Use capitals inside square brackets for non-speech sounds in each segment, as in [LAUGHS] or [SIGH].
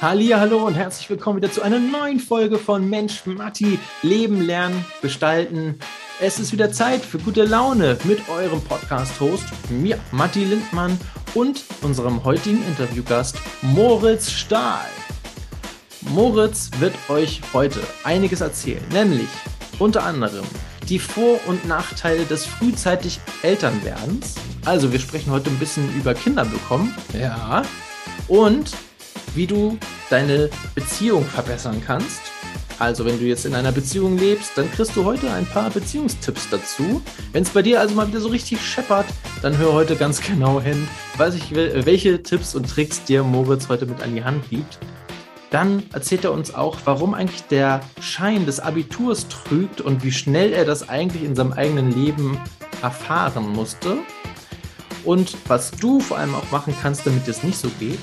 Hallo und herzlich willkommen wieder zu einer neuen Folge von Mensch Matti Leben lernen gestalten. Es ist wieder Zeit für gute Laune mit eurem Podcast-Host mir Matti Lindmann und unserem heutigen Interviewgast Moritz Stahl. Moritz wird euch heute einiges erzählen, nämlich unter anderem die Vor- und Nachteile des frühzeitig Elternwerdens. Also wir sprechen heute ein bisschen über Kinder bekommen. Ja. Und wie du deine Beziehung verbessern kannst. Also wenn du jetzt in einer Beziehung lebst, dann kriegst du heute ein paar Beziehungstipps dazu. Wenn es bei dir also mal wieder so richtig scheppert, dann hör heute ganz [LAUGHS] genau hin, weiß ich, welche Tipps und Tricks dir Moritz heute mit an die Hand gibt. Dann erzählt er uns auch, warum eigentlich der Schein des Abiturs trügt und wie schnell er das eigentlich in seinem eigenen Leben erfahren musste. Und was du vor allem auch machen kannst, damit es nicht so geht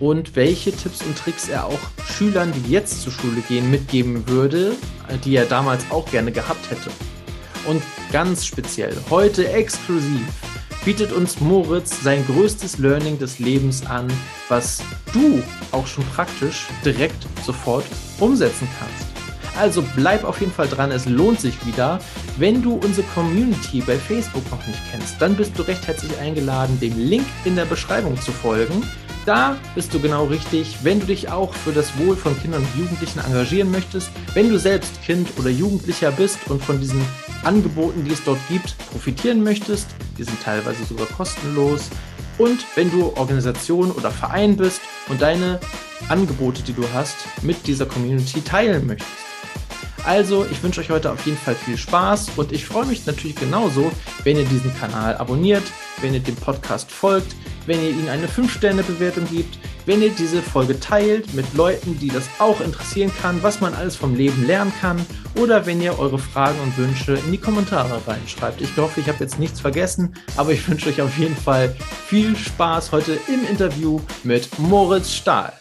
und welche Tipps und Tricks er auch Schülern, die jetzt zur Schule gehen, mitgeben würde, die er damals auch gerne gehabt hätte. Und ganz speziell, heute exklusiv, bietet uns Moritz sein größtes Learning des Lebens an, was du auch schon praktisch direkt sofort umsetzen kannst. Also bleib auf jeden Fall dran, es lohnt sich wieder. Wenn du unsere Community bei Facebook noch nicht kennst, dann bist du recht herzlich eingeladen, dem Link in der Beschreibung zu folgen. Da bist du genau richtig, wenn du dich auch für das Wohl von Kindern und Jugendlichen engagieren möchtest, wenn du selbst Kind oder Jugendlicher bist und von diesen Angeboten, die es dort gibt, profitieren möchtest, die sind teilweise sogar kostenlos, und wenn du Organisation oder Verein bist und deine Angebote, die du hast, mit dieser Community teilen möchtest. Also, ich wünsche euch heute auf jeden Fall viel Spaß und ich freue mich natürlich genauso, wenn ihr diesen Kanal abonniert, wenn ihr dem Podcast folgt, wenn ihr ihnen eine 5-Sterne-Bewertung gibt, wenn ihr diese Folge teilt mit Leuten, die das auch interessieren kann, was man alles vom Leben lernen kann, oder wenn ihr eure Fragen und Wünsche in die Kommentare reinschreibt. Ich hoffe, ich habe jetzt nichts vergessen, aber ich wünsche euch auf jeden Fall viel Spaß heute im Interview mit Moritz Stahl.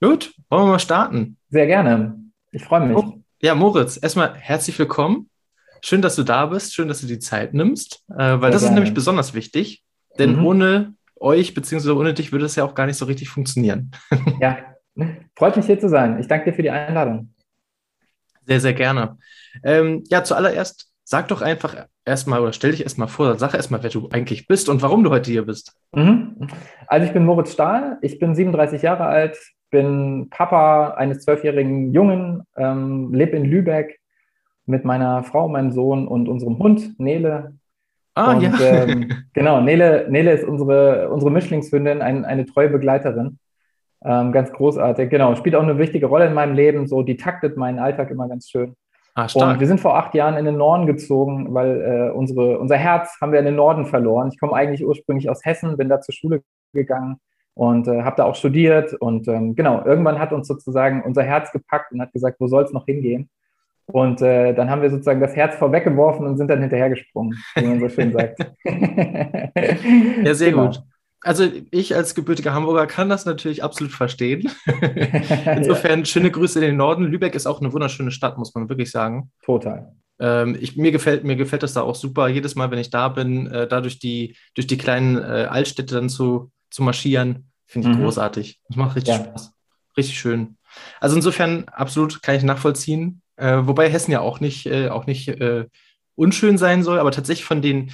Gut, wollen wir mal starten? Sehr gerne. Ich freue mich. Oh, ja, Moritz, erstmal herzlich willkommen. Schön, dass du da bist. Schön, dass du die Zeit nimmst, äh, weil Sehr das gerne. ist nämlich besonders wichtig. Denn mhm. ohne euch beziehungsweise ohne dich würde es ja auch gar nicht so richtig funktionieren. [LAUGHS] ja, freut mich hier zu sein. Ich danke dir für die Einladung. Sehr, sehr gerne. Ähm, ja, zuallererst sag doch einfach erstmal oder stell dich erstmal vor, sag erstmal, wer du eigentlich bist und warum du heute hier bist. Mhm. Also ich bin Moritz Stahl, ich bin 37 Jahre alt, bin Papa eines zwölfjährigen Jungen, ähm, lebe in Lübeck mit meiner Frau, meinem Sohn und unserem Hund Nele. Ah, und, ja. Ähm, [LAUGHS] genau, Nele, Nele ist unsere, unsere Mischlingshündin, ein, eine treue Begleiterin. Ähm, ganz großartig. Genau, spielt auch eine wichtige Rolle in meinem Leben. So, die taktet meinen Alltag immer ganz schön. Ah. Und wir sind vor acht Jahren in den Norden gezogen, weil äh, unsere, unser Herz haben wir in den Norden verloren. Ich komme eigentlich ursprünglich aus Hessen, bin da zur Schule gegangen und äh, habe da auch studiert. Und ähm, genau, irgendwann hat uns sozusagen unser Herz gepackt und hat gesagt, wo soll es noch hingehen? Und äh, dann haben wir sozusagen das Herz vorweggeworfen und sind dann hinterhergesprungen, wie man so schön sagt. [LAUGHS] [LAUGHS] ja, sehr genau. gut. Also ich als gebürtiger Hamburger kann das natürlich absolut verstehen. [LAUGHS] Insofern ja. schöne Grüße in den Norden. Lübeck ist auch eine wunderschöne Stadt, muss man wirklich sagen. Total. Ähm, ich, mir, gefällt, mir gefällt das da auch super. Jedes Mal, wenn ich da bin, äh, da durch die, durch die kleinen äh, Altstädte dann zu, zu marschieren, Finde ich mhm. großartig. Das macht richtig ja. Spaß. Richtig schön. Also insofern absolut kann ich nachvollziehen. Äh, wobei Hessen ja auch nicht, äh, auch nicht äh, unschön sein soll, aber tatsächlich von den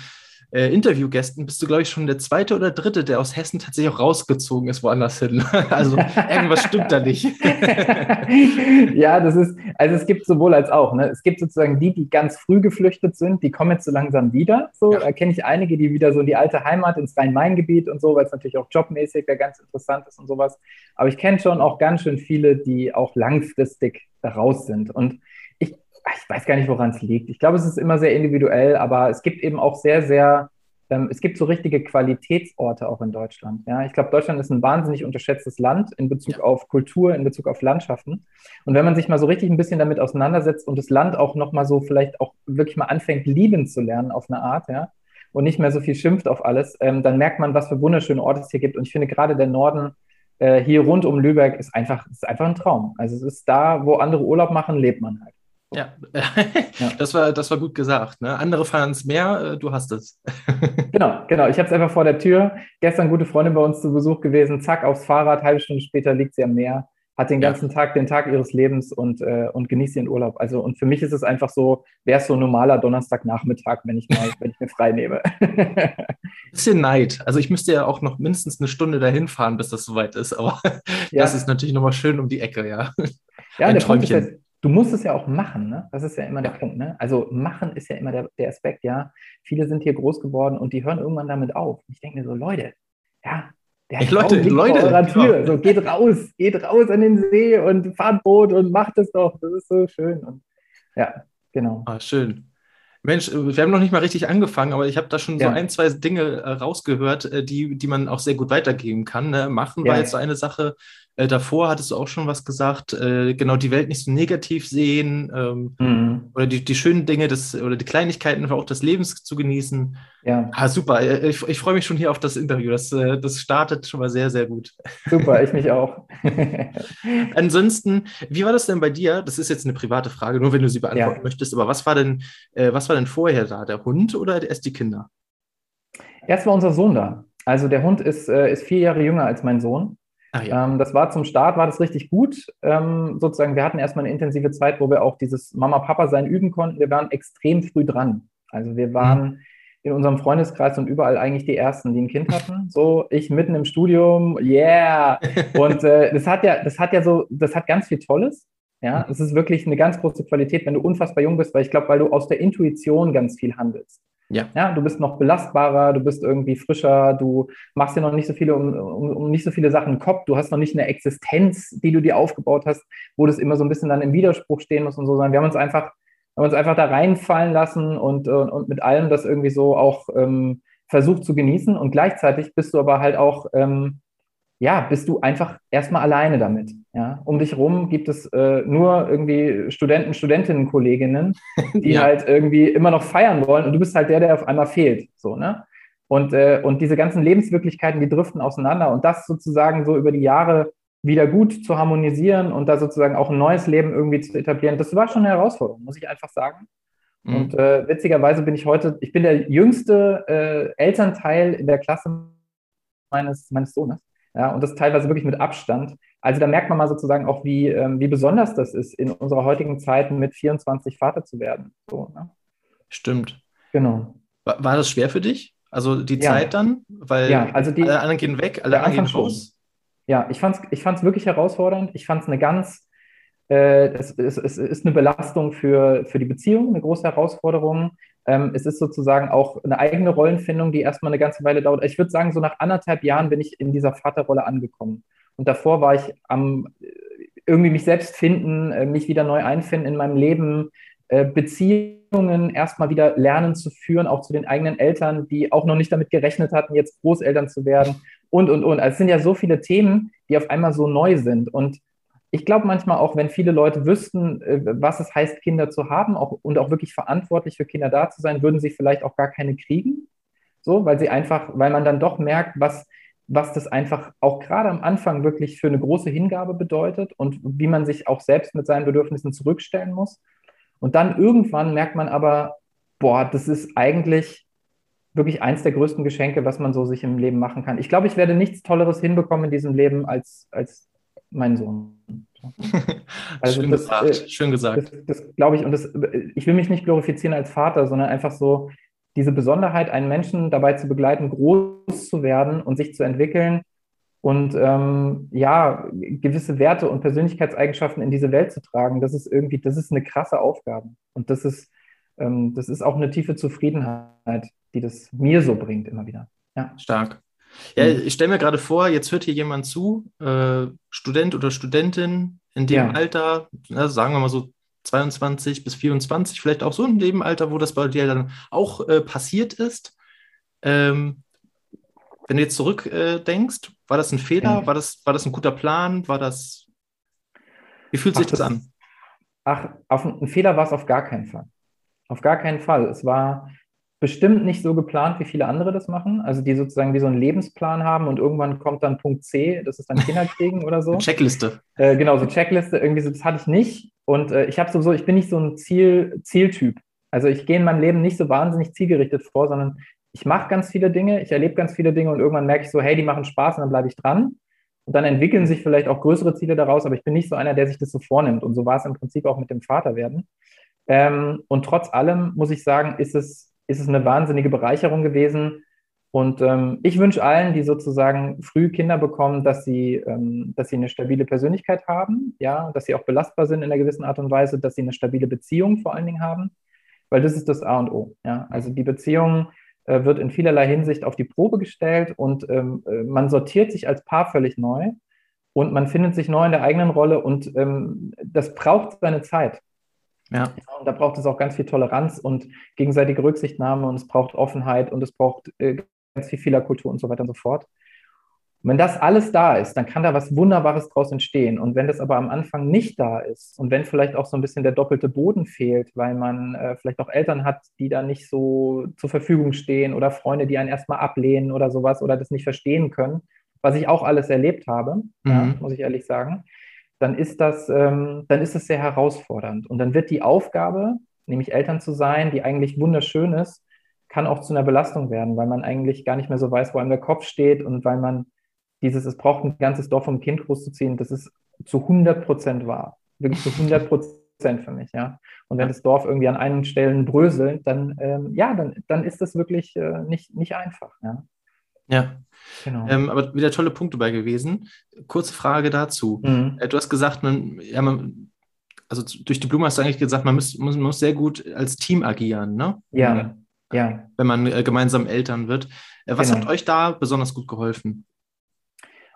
äh, Interviewgästen bist du, glaube ich, schon der zweite oder dritte, der aus Hessen tatsächlich auch rausgezogen ist, woanders hin. [LAUGHS] also irgendwas stimmt da nicht. [LAUGHS] ja, das ist, also es gibt sowohl als auch. Ne? Es gibt sozusagen die, die ganz früh geflüchtet sind, die kommen jetzt so langsam wieder. So ja. kenne ich einige, die wieder so in die alte Heimat, ins Rhein-Main-Gebiet und so, weil es natürlich auch jobmäßig da ganz interessant ist und sowas. Aber ich kenne schon auch ganz schön viele, die auch langfristig da raus sind. Und ich weiß gar nicht, woran es liegt. Ich glaube, es ist immer sehr individuell, aber es gibt eben auch sehr, sehr, ähm, es gibt so richtige Qualitätsorte auch in Deutschland. Ja, ich glaube, Deutschland ist ein wahnsinnig unterschätztes Land in Bezug auf Kultur, in Bezug auf Landschaften. Und wenn man sich mal so richtig ein bisschen damit auseinandersetzt und das Land auch nochmal so vielleicht auch wirklich mal anfängt, lieben zu lernen auf eine Art, ja, und nicht mehr so viel schimpft auf alles, ähm, dann merkt man, was für wunderschöne Orte es hier gibt. Und ich finde gerade der Norden äh, hier rund um Lübeck ist einfach, ist einfach ein Traum. Also es ist da, wo andere Urlaub machen, lebt man halt. Ja, [LAUGHS] ja. Das, war, das war gut gesagt. Ne? Andere feiern es mehr, äh, du hast es. [LAUGHS] genau, genau. Ich habe es einfach vor der Tür. Gestern gute Freundin bei uns zu Besuch gewesen, zack, aufs Fahrrad, halbe Stunde später liegt sie am Meer, hat den ganzen ja. Tag den Tag ihres Lebens und, äh, und genießt ihren Urlaub. Also und für mich ist es einfach so, wäre es so ein normaler Donnerstagnachmittag, wenn ich mal, wenn ich mir frei nehme. [LAUGHS] Bisschen Neid. Also ich müsste ja auch noch mindestens eine Stunde dahin fahren, bis das soweit ist, aber ja. das ist natürlich nochmal schön um die Ecke, ja. Ja, Ein der Träumchen. Punkt ist, du musst es ja auch machen, ne? Das ist ja immer der Punkt, ne? Also machen ist ja immer der, der Aspekt, ja. Viele sind hier groß geworden und die hören irgendwann damit auf. Ich denke mir so, Leute, ja, der Ey, Leute, Leute, vor eurer Tür. Genau. So, geht raus, geht raus an den See und fahrt Boot und macht es doch. Das ist so schön. Und, ja, genau. Ah, schön. Mensch, wir haben noch nicht mal richtig angefangen, aber ich habe da schon ja. so ein, zwei Dinge äh, rausgehört, äh, die, die man auch sehr gut weitergeben kann. Ne? Machen ja. war jetzt so eine Sache, äh, davor hattest du auch schon was gesagt, äh, genau die Welt nicht so negativ sehen ähm, mhm. oder die, die schönen Dinge des, oder die Kleinigkeiten auch des Lebens zu genießen. Ja. Ah, super. Äh, ich, ich freue mich schon hier auf das Interview. Das, äh, das startet schon mal sehr, sehr gut. Super, ich mich auch. [LAUGHS] Ansonsten, wie war das denn bei dir? Das ist jetzt eine private Frage, nur wenn du sie beantworten ja. möchtest, aber was war denn, äh, was war denn vorher da? Der Hund oder erst die Kinder? Erst war unser Sohn da. Also der Hund ist, äh, ist vier Jahre jünger als mein Sohn. Ach, ja. ähm, das war zum Start, war das richtig gut. Ähm, sozusagen, wir hatten erstmal eine intensive Zeit, wo wir auch dieses Mama-Papa-Sein üben konnten. Wir waren extrem früh dran. Also wir waren mhm. in unserem Freundeskreis und überall eigentlich die Ersten, die ein Kind hatten. So, ich mitten im Studium, yeah! Und äh, das hat ja, das hat ja so, das hat ganz viel Tolles. Ja, mhm. es ist wirklich eine ganz große Qualität, wenn du unfassbar jung bist, weil ich glaube, weil du aus der Intuition ganz viel handelst. Ja. ja, du bist noch belastbarer, du bist irgendwie frischer, du machst dir noch nicht so viele um, um, um, nicht so viele Sachen im Kopf, du hast noch nicht eine Existenz, die du dir aufgebaut hast, wo das immer so ein bisschen dann im Widerspruch stehen muss und so, sondern wir haben uns einfach, haben uns einfach da reinfallen lassen und, und, und mit allem das irgendwie so auch ähm, versucht zu genießen und gleichzeitig bist du aber halt auch ähm, ja, bist du einfach erstmal alleine damit. Ja? Um dich rum gibt es äh, nur irgendwie Studenten, Studentinnen, Kolleginnen, [LAUGHS] die ja. halt irgendwie immer noch feiern wollen und du bist halt der, der auf einmal fehlt. So, ne? Und, äh, und diese ganzen Lebenswirklichkeiten, die driften auseinander und das sozusagen so über die Jahre wieder gut zu harmonisieren und da sozusagen auch ein neues Leben irgendwie zu etablieren, das war schon eine Herausforderung, muss ich einfach sagen. Mhm. Und äh, witzigerweise bin ich heute, ich bin der jüngste äh, Elternteil in der Klasse meines, meines Sohnes. Ja, und das teilweise wirklich mit Abstand. Also da merkt man mal sozusagen auch, wie, ähm, wie besonders das ist, in unserer heutigen Zeit mit 24 Vater zu werden. So, ne? Stimmt. Genau. War, war, das schwer für dich? Also die ja. Zeit dann? Weil ja, also die, alle anderen gehen weg, alle anderen gehen raus. Ja, ich fand es ich fand's wirklich herausfordernd. Ich fand es eine ganz, äh, es, es, es ist eine Belastung für, für die Beziehung, eine große Herausforderung. Ähm, es ist sozusagen auch eine eigene Rollenfindung, die erstmal eine ganze Weile dauert. Ich würde sagen, so nach anderthalb Jahren bin ich in dieser Vaterrolle angekommen. Und davor war ich am irgendwie mich selbst finden, äh, mich wieder neu einfinden in meinem Leben, äh, Beziehungen erstmal wieder lernen zu führen, auch zu den eigenen Eltern, die auch noch nicht damit gerechnet hatten, jetzt Großeltern zu werden und, und, und. Also es sind ja so viele Themen, die auf einmal so neu sind. Und ich glaube manchmal auch, wenn viele Leute wüssten, äh, was es heißt, Kinder zu haben auch, und auch wirklich verantwortlich für Kinder da zu sein, würden sie vielleicht auch gar keine kriegen. So, weil sie einfach, weil man dann doch merkt, was, was das einfach auch gerade am Anfang wirklich für eine große Hingabe bedeutet und wie man sich auch selbst mit seinen Bedürfnissen zurückstellen muss. Und dann irgendwann merkt man aber, boah, das ist eigentlich wirklich eins der größten Geschenke, was man so sich im Leben machen kann. Ich glaube, ich werde nichts Tolleres hinbekommen in diesem Leben als, als mein Sohn. [LAUGHS] Also Schön das, gesagt. Äh, Schön gesagt. Das, das glaube ich, und das, ich will mich nicht glorifizieren als Vater, sondern einfach so diese Besonderheit, einen Menschen dabei zu begleiten, groß zu werden und sich zu entwickeln und ähm, ja, gewisse Werte und Persönlichkeitseigenschaften in diese Welt zu tragen, das ist irgendwie, das ist eine krasse Aufgabe. Und das ist, ähm, das ist auch eine tiefe Zufriedenheit, die das mir so bringt, immer wieder. Ja. Stark. Ja, hm. ich stelle mir gerade vor, jetzt hört hier jemand zu, äh, Student oder Studentin in dem ja. Alter, na, sagen wir mal so 22 bis 24, vielleicht auch so in dem Alter, wo das bei dir dann auch äh, passiert ist. Ähm, wenn du jetzt zurückdenkst, äh, war das ein Fehler? Ja. War, das, war das ein guter Plan? War das. Wie fühlt ach, sich das, das, an? Ach, auf, ein Fehler war es auf gar keinen Fall. Auf gar keinen Fall. Es war, bestimmt nicht so geplant, wie viele andere das machen. Also die sozusagen wie so einen Lebensplan haben und irgendwann kommt dann Punkt C, das ist dann Kinderkriegen [LAUGHS] oder so. Checkliste. Äh, genau, so Checkliste, irgendwie so, das hatte ich nicht. Und äh, ich habe sowieso, ich bin nicht so ein Ziel, Zieltyp. Also ich gehe in meinem Leben nicht so wahnsinnig zielgerichtet vor, sondern ich mache ganz viele Dinge, ich erlebe ganz viele Dinge und irgendwann merke ich so, hey, die machen Spaß und dann bleibe ich dran. Und dann entwickeln sich vielleicht auch größere Ziele daraus, aber ich bin nicht so einer, der sich das so vornimmt. Und so war es im Prinzip auch mit dem Vaterwerden. Ähm, und trotz allem muss ich sagen, ist es, ist es eine wahnsinnige Bereicherung gewesen. Und ähm, ich wünsche allen, die sozusagen früh Kinder bekommen, dass sie, ähm, dass sie eine stabile Persönlichkeit haben, ja, dass sie auch belastbar sind in einer gewissen Art und Weise, dass sie eine stabile Beziehung vor allen Dingen haben, weil das ist das A und O. Ja, also die Beziehung äh, wird in vielerlei Hinsicht auf die Probe gestellt und ähm, äh, man sortiert sich als Paar völlig neu und man findet sich neu in der eigenen Rolle und ähm, das braucht seine Zeit. Ja. Und da braucht es auch ganz viel Toleranz und gegenseitige Rücksichtnahme und es braucht Offenheit und es braucht äh, ganz viel Fehlerkultur und so weiter und so fort. Und wenn das alles da ist, dann kann da was Wunderbares draus entstehen. Und wenn das aber am Anfang nicht da ist und wenn vielleicht auch so ein bisschen der doppelte Boden fehlt, weil man äh, vielleicht auch Eltern hat, die da nicht so zur Verfügung stehen oder Freunde, die einen erstmal ablehnen oder sowas oder das nicht verstehen können, was ich auch alles erlebt habe, mhm. ja, muss ich ehrlich sagen, dann ist das, ähm, dann ist das sehr herausfordernd. Und dann wird die Aufgabe, nämlich Eltern zu sein, die eigentlich wunderschön ist, kann auch zu einer Belastung werden, weil man eigentlich gar nicht mehr so weiß, wo einem der Kopf steht und weil man dieses, es braucht ein ganzes Dorf, um ein Kind großzuziehen, das ist zu 100 Prozent wahr. Wirklich zu 100 Prozent für mich, ja. Und wenn das Dorf irgendwie an einigen Stellen bröselt, dann, ähm, ja, dann, dann ist das wirklich äh, nicht, nicht einfach, ja. Ja. Genau. Ähm, aber wieder tolle Punkte bei gewesen. Kurze Frage dazu. Mhm. Äh, du hast gesagt, man, ja, man, also durch die Blume hast du eigentlich gesagt, man muss, muss, muss sehr gut als Team agieren, ne? Ja. Ja. Wenn man äh, gemeinsam Eltern wird. Äh, was genau. hat euch da besonders gut geholfen?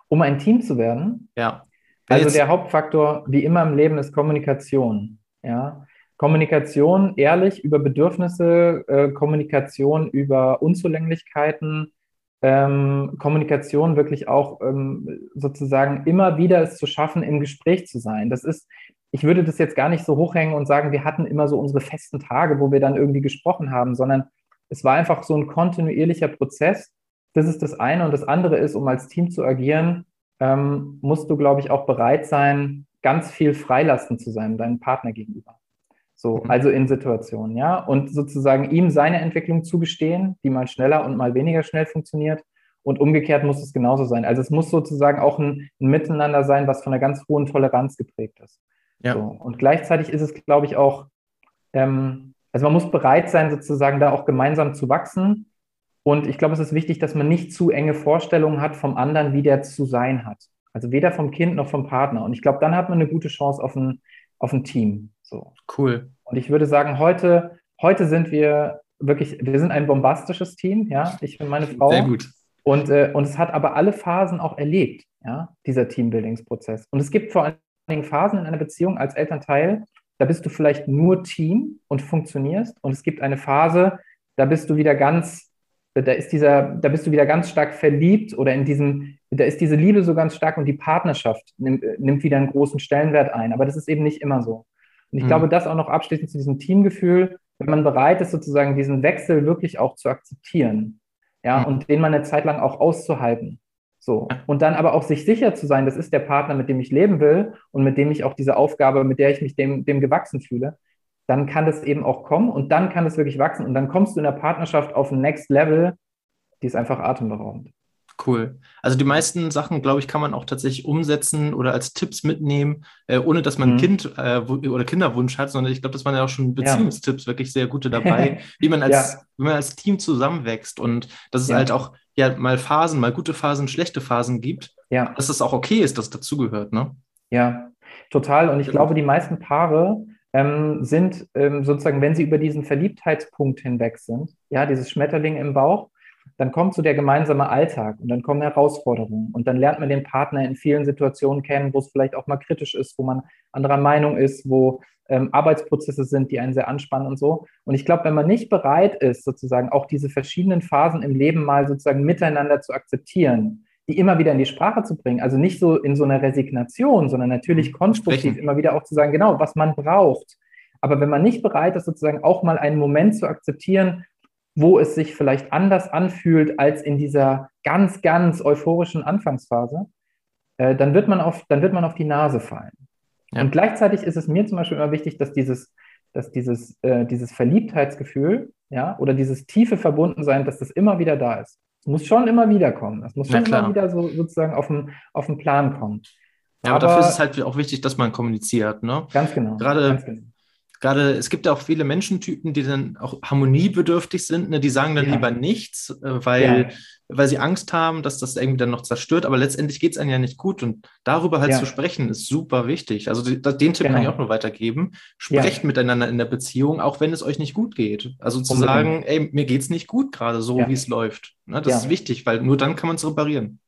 um ein Team zu werden. Ja. Also der Hauptfaktor, wie immer im Leben, ist Kommunikation. Ja. Kommunikation ehrlich über Bedürfnisse, äh, Kommunikation über Unzulänglichkeiten, ähm, Kommunikation wirklich auch ähm, sozusagen immer wieder es zu schaffen, im Gespräch zu sein. Das ist, ich würde das jetzt gar nicht so hochhängen und sagen, wir hatten immer so unsere festen Tage, wo wir dann irgendwie gesprochen haben, sondern es war einfach so ein kontinuierlicher Prozess, das ist das eine. Und das andere ist, um als Team zu agieren, ähm, musst du, glaube ich, auch bereit sein, ganz viel freilassen zu sein, deinem Partner gegenüber. So, mhm. also in Situationen, ja. Und sozusagen ihm seine Entwicklung zugestehen, die mal schneller und mal weniger schnell funktioniert. Und umgekehrt muss es genauso sein. Also es muss sozusagen auch ein, ein Miteinander sein, was von einer ganz hohen Toleranz geprägt ist. Ja. So. Und gleichzeitig ist es, glaube ich, auch, ähm, also man muss bereit sein, sozusagen da auch gemeinsam zu wachsen und ich glaube, es ist wichtig, dass man nicht zu enge Vorstellungen hat vom anderen, wie der zu sein hat. Also weder vom Kind noch vom Partner. Und ich glaube, dann hat man eine gute Chance auf ein, auf ein Team. So. Cool. Und ich würde sagen, heute, heute sind wir wirklich, wir sind ein bombastisches Team, ja. Ich und meine Frau. Sehr gut. Und, äh, und es hat aber alle Phasen auch erlebt, ja, dieser Teambuildingsprozess. Und es gibt vor allen Dingen Phasen in einer Beziehung als Elternteil, da bist du vielleicht nur Team und funktionierst. Und es gibt eine Phase, da bist du wieder ganz da ist dieser, da bist du wieder ganz stark verliebt oder in diesem, da ist diese Liebe so ganz stark und die Partnerschaft nimmt, nimmt wieder einen großen Stellenwert ein. Aber das ist eben nicht immer so. Und ich mhm. glaube, das auch noch abschließend zu diesem Teamgefühl, wenn man bereit ist, sozusagen diesen Wechsel wirklich auch zu akzeptieren, ja, mhm. und den man eine Zeit lang auch auszuhalten. So. Und dann aber auch sich sicher zu sein, das ist der Partner, mit dem ich leben will und mit dem ich auch diese Aufgabe, mit der ich mich dem, dem gewachsen fühle dann kann das eben auch kommen und dann kann es wirklich wachsen und dann kommst du in der Partnerschaft auf ein Next Level, die ist einfach atemberaubend. Cool. Also die meisten Sachen, glaube ich, kann man auch tatsächlich umsetzen oder als Tipps mitnehmen, äh, ohne dass man mhm. Kind äh, oder Kinderwunsch hat, sondern ich glaube, das waren ja auch schon Beziehungstipps ja. wirklich sehr gute dabei, [LAUGHS] wie man als, ja. wie man als Team zusammenwächst und dass es ja. halt auch ja mal Phasen, mal gute Phasen, schlechte Phasen gibt, ja. dass es auch okay ist, dass dazugehört, ne? Ja, total. Und ich genau. glaube, die meisten Paare ähm, sind ähm, sozusagen, wenn sie über diesen Verliebtheitspunkt hinweg sind, ja, dieses Schmetterling im Bauch, dann kommt so der gemeinsame Alltag und dann kommen Herausforderungen und dann lernt man den Partner in vielen Situationen kennen, wo es vielleicht auch mal kritisch ist, wo man anderer Meinung ist, wo ähm, Arbeitsprozesse sind, die einen sehr anspannen und so. Und ich glaube, wenn man nicht bereit ist, sozusagen auch diese verschiedenen Phasen im Leben mal sozusagen miteinander zu akzeptieren, die immer wieder in die Sprache zu bringen. Also nicht so in so einer Resignation, sondern natürlich mhm. konstruktiv Sprechen. immer wieder auch zu sagen, genau, was man braucht. Aber wenn man nicht bereit ist, sozusagen auch mal einen Moment zu akzeptieren, wo es sich vielleicht anders anfühlt als in dieser ganz, ganz euphorischen Anfangsphase, äh, dann, wird man auf, dann wird man auf die Nase fallen. Ja. Und gleichzeitig ist es mir zum Beispiel immer wichtig, dass dieses, dass dieses, äh, dieses Verliebtheitsgefühl, ja, oder dieses tiefe Verbundensein, dass das immer wieder da ist. Es muss schon immer wieder kommen. Es muss schon immer wieder so sozusagen auf den, auf den Plan kommen. Ja, aber, aber, dafür ist es halt auch wichtig, dass man kommuniziert. Ne? Ganz genau. Gerade, ganz genau. Gerade es gibt ja auch viele Menschentypen, die dann auch harmoniebedürftig sind. Ne? Die sagen dann ja. lieber nichts, äh, weil, ja. weil sie Angst haben, dass das irgendwie dann noch zerstört. Aber letztendlich geht es einem ja nicht gut. Und darüber halt ja. zu sprechen, ist super wichtig. Also den Tipp genau. kann ich auch nur weitergeben. Sprecht miteinander in der Beziehung, auch wenn es euch nicht gut geht. Also zu Unbedingt. sagen, ey, mir geht es nicht gut gerade so, wie es läuft. Ne? Das ist wichtig, weil nur dann kann man es reparieren.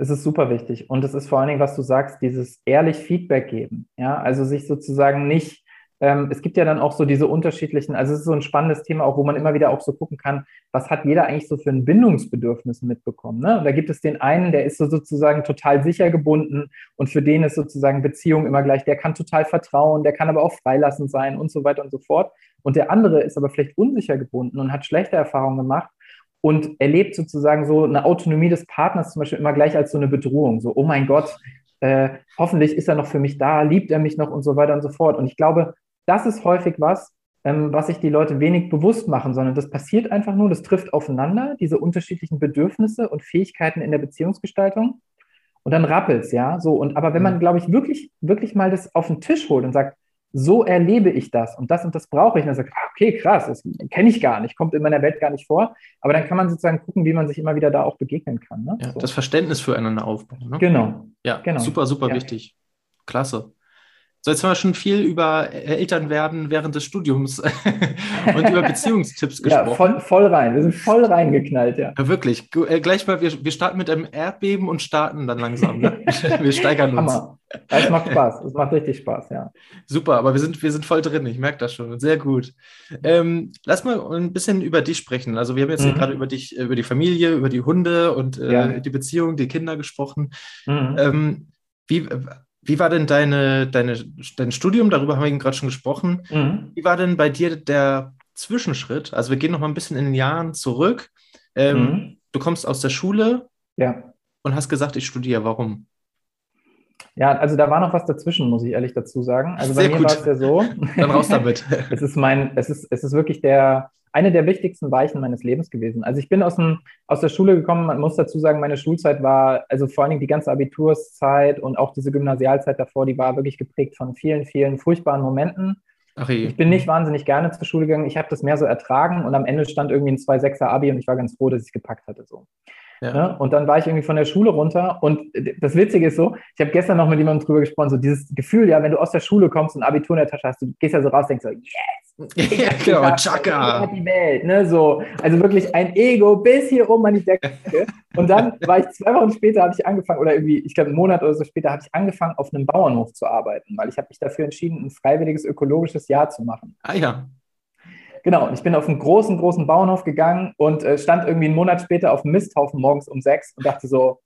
Es ist super wichtig. Und es ist vor allen Dingen, was du sagst, dieses ehrlich Feedback geben. Ja, also sich sozusagen nicht, ähm, es gibt ja dann auch so diese unterschiedlichen, also es ist so ein spannendes Thema auch, wo man immer wieder auch so gucken kann, was hat jeder eigentlich so für ein Bindungsbedürfnis mitbekommen. Ne? Und da gibt es den einen, der ist so sozusagen total sicher gebunden und für den ist sozusagen Beziehung immer gleich, der kann total vertrauen, der kann aber auch freilassend sein und so weiter und so fort. Und der andere ist aber vielleicht unsicher gebunden und hat schlechte Erfahrungen gemacht und erlebt sozusagen so eine Autonomie des Partners zum Beispiel immer gleich als so eine Bedrohung. So, oh mein Gott, äh, hoffentlich ist er noch für mich da, liebt er mich noch und so weiter und so fort. Und ich glaube, das ist häufig was, ähm, was sich die Leute wenig bewusst machen, sondern das passiert einfach nur, das trifft aufeinander, diese unterschiedlichen Bedürfnisse und Fähigkeiten in der Beziehungsgestaltung. Und dann rappelt's, ja, so. Und aber wenn man, mhm. glaube ich, wirklich, wirklich mal das auf den Tisch holt und sagt, so erlebe ich das und das und das brauche ich. Und dann sagt, ah, okay, krass, das kenne ich gar nicht, kommt in meiner Welt gar nicht vor. Aber dann kann man sozusagen gucken, wie man sich immer wieder da auch begegnen kann. Ne? Ja, so. Das Verständnis füreinander aufbauen. Ne? Genau. Ja, genau. super, super ja. wichtig. Klasse. So, jetzt haben wir schon viel über Elternwerden während des Studiums [LAUGHS] und über Beziehungstipps gesprochen. Ja, voll, voll, rein. Wir sind voll reingeknallt, ja. ja wirklich. Äh, gleich mal, wir, wir starten mit einem Erdbeben und starten dann langsam. Ne? [LAUGHS] wir steigern uns. Hammer. Das macht Spaß. Das macht richtig Spaß, ja. Super, aber wir sind, wir sind voll drin. Ich merke das schon. Sehr gut. Ähm, lass mal ein bisschen über dich sprechen. Also, wir haben jetzt mhm. gerade über dich, über die Familie, über die Hunde und äh, ja. die Beziehung, die Kinder gesprochen. Mhm. Ähm, wie, wie war denn deine, deine, dein Studium? Darüber haben wir eben gerade schon gesprochen. Mhm. Wie war denn bei dir der Zwischenschritt? Also wir gehen noch mal ein bisschen in den Jahren zurück. Ähm, mhm. Du kommst aus der Schule ja. und hast gesagt, ich studiere. Warum? Ja, also da war noch was dazwischen, muss ich ehrlich dazu sagen. Also Sehr bei mir war es ja so. Dann raus damit. [LAUGHS] es ist mein, es ist, es ist wirklich der, eine der wichtigsten Weichen meines Lebens gewesen. Also ich bin aus, dem, aus der Schule gekommen, man muss dazu sagen, meine Schulzeit war, also vor allen Dingen die ganze Abiturszeit und auch diese Gymnasialzeit davor, die war wirklich geprägt von vielen, vielen furchtbaren Momenten. Ach ich bin nicht wahnsinnig gerne zur Schule gegangen, ich habe das mehr so ertragen und am Ende stand irgendwie ein 2,6er Abi und ich war ganz froh, dass ich es gepackt hatte. So. Ja. Ne? Und dann war ich irgendwie von der Schule runter. Und das Witzige ist so, ich habe gestern noch mit jemandem drüber gesprochen, so dieses Gefühl, ja, wenn du aus der Schule kommst und ein Abitur in der Tasche hast, du gehst ja so raus, denkst so, yes! Ja, genau, Chaka! Die Welt, ne, so. Also wirklich ein Ego bis hier oben an die Decke. Und dann war ich zwei Wochen später, habe ich angefangen, oder irgendwie, ich glaube, einen Monat oder so später, habe ich angefangen, auf einem Bauernhof zu arbeiten, weil ich habe mich dafür entschieden, ein freiwilliges ökologisches Jahr zu machen. Ah ja. Genau, und ich bin auf einen großen, großen Bauernhof gegangen und äh, stand irgendwie einen Monat später auf dem Misthaufen morgens um sechs und dachte so,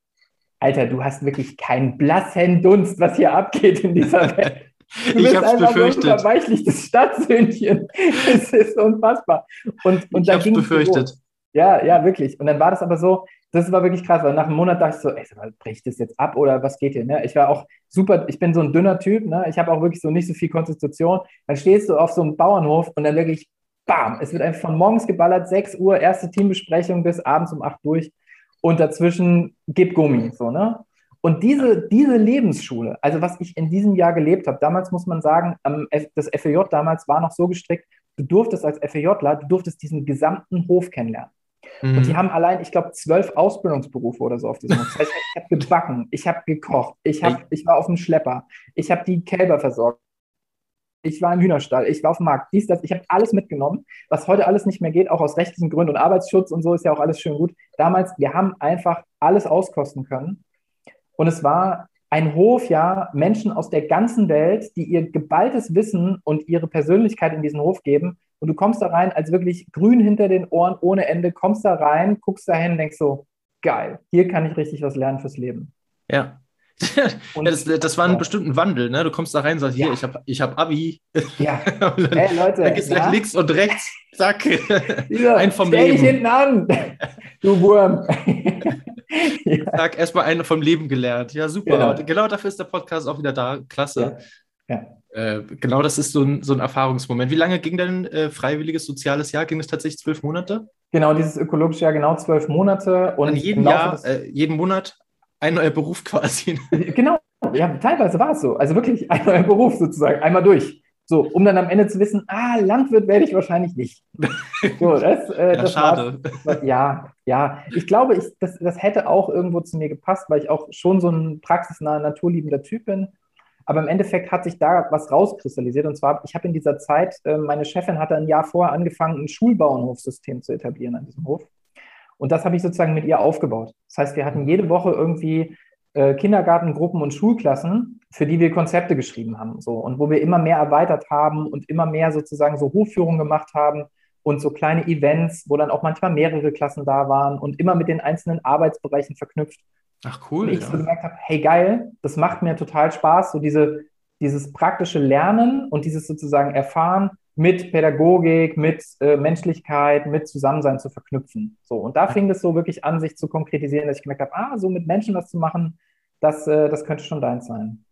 Alter, du hast wirklich keinen blassen Dunst, was hier abgeht in dieser [LAUGHS] Welt. Du ich habe es befürchtet. So ein verweichlichtes Stadtsöhnchen. [LAUGHS] es ist unfassbar. Und, und ich habe es befürchtet. So, ja, ja, wirklich. Und dann war das aber so, das war wirklich krass, weil nach einem Monat dachte ich so, ey, bricht das jetzt ab oder was geht hier? Ne? Ich war auch super, ich bin so ein dünner Typ, ne? ich habe auch wirklich so nicht so viel Konstitution. Dann stehst du auf so einem Bauernhof und dann wirklich bam, es wird einfach von morgens geballert, 6 Uhr, erste Teambesprechung bis abends um 8 durch und dazwischen gib Gummi, so, ne? Und diese, diese Lebensschule, also was ich in diesem Jahr gelebt habe, damals muss man sagen, das FEJ damals war noch so gestrickt, du durftest als FEJler, du durftest diesen gesamten Hof kennenlernen. Mhm. Und die haben allein, ich glaube, zwölf Ausbildungsberufe oder so auf diesem Hof. Das heißt, ich habe gebacken, ich habe gekocht, ich, hab, ich war auf dem Schlepper, ich habe die Kälber versorgt, ich war im Hühnerstall, ich war auf dem Markt, dies, das, ich habe alles mitgenommen, was heute alles nicht mehr geht, auch aus rechtlichen Gründen und Arbeitsschutz und so ist ja auch alles schön gut. Damals, wir haben einfach alles auskosten können. Und es war ein Hof, ja, Menschen aus der ganzen Welt, die ihr geballtes Wissen und ihre Persönlichkeit in diesen Hof geben. Und du kommst da rein als wirklich grün hinter den Ohren ohne Ende, kommst da rein, guckst da hin, denkst so, geil, hier kann ich richtig was lernen fürs Leben. Ja, [LAUGHS] ja, das, das war ein bestimmter Wandel, ne? Du kommst da rein und sagst, hier, ich habe ich hab Abi. Ja. [LAUGHS] hey, Leute. Dann gehst du links und rechts, zack. Dieser, [LAUGHS] ein vom stell Leben. dich hinten an, du Wurm. ja. Zack, erstmal einen vom Leben gelernt. Ja, super. Genau. genau. dafür ist der Podcast auch wieder da. Klasse. Ja. Äh, genau, das ist so ein, so ein Erfahrungsmoment. Wie lange ging dein äh, freiwilliges soziales Jahr? Ging es tatsächlich zwölf Monate? Genau, dieses ökologische Jahr, genau zwölf Monate. Und jeden Jahr, äh, jeden Monat ein neuer Beruf quasi. [LAUGHS] Genau, ja, teilweise war es so. Also wirklich ein neuer Beruf sozusagen, einmal durch. So, um dann am Ende zu wissen, ah, Landwirt werde ich wahrscheinlich nicht. So, [LAUGHS] das, äh, ja, das schade. War, ja, ja. Ich glaube, ich, das, das hätte auch irgendwo zu mir gepasst, weil ich auch schon so ein praxisnaher, naturliebender Typ bin. Aber im Endeffekt hat sich da was rauskristallisiert. Und zwar, ich habe in dieser Zeit, äh, meine Chefin hatte ein Jahr vorher angefangen, ein Schulbauernhofsystem zu etablieren an diesem Hof. Und das habe ich sozusagen mit ihr aufgebaut. Das heißt, wir hatten jede Woche irgendwie äh, Kindergartengruppen und Schulklassen, für die wir Konzepte geschrieben haben. So, und wo wir immer mehr erweitert haben und immer mehr sozusagen so Hofführungen gemacht haben und so kleine Events, wo dann auch manchmal mehrere Klassen da waren und immer mit den einzelnen Arbeitsbereichen verknüpft. Ach cool. Und ich ja. so gemerkt habe, hey geil, das macht mir total Spaß, so diese, dieses praktische Lernen und dieses sozusagen Erfahren mit Pädagogik, mit äh, Menschlichkeit, mit Zusammensein zu verknüpfen. So, und da fing es so wirklich an, sich zu konkretisieren, dass ich gemerkt habe, ah, so mit Menschen was zu machen, das, äh, das könnte schon deins sein.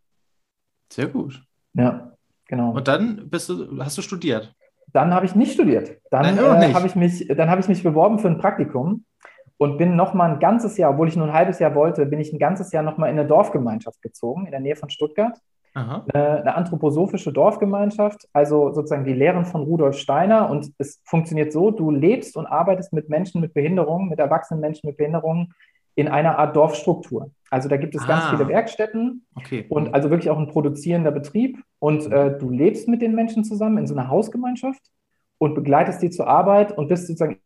Sehr gut. Ja, genau. Und dann bist du, hast du studiert? Dann habe ich nicht studiert. Dann äh, habe ich, mich, hab ich mich beworben für ein Praktikum und bin noch mal ein ganzes Jahr, obwohl ich nur ein halbes Jahr wollte, bin ich ein ganzes Jahr noch mal in eine Dorfgemeinschaft gezogen, in der Nähe von Stuttgart eine, eine, anthroposophische Dorfgemeinschaft, also sozusagen die Lehren von Rudolf Steiner. Und es funktioniert so, du lebst und arbeitest mit Menschen mit Behinderungen, mit erwachsenen Menschen mit Behinderungen in einer Art Dorfstruktur. Also da gibt es ah, ganz viele Werkstätten okay. und also wirklich auch ein produzierender Betrieb. Und äh, du lebst mit den Menschen zusammen in so einer Hausgemeinschaft und begleitest die zur Arbeit und bist sozusagen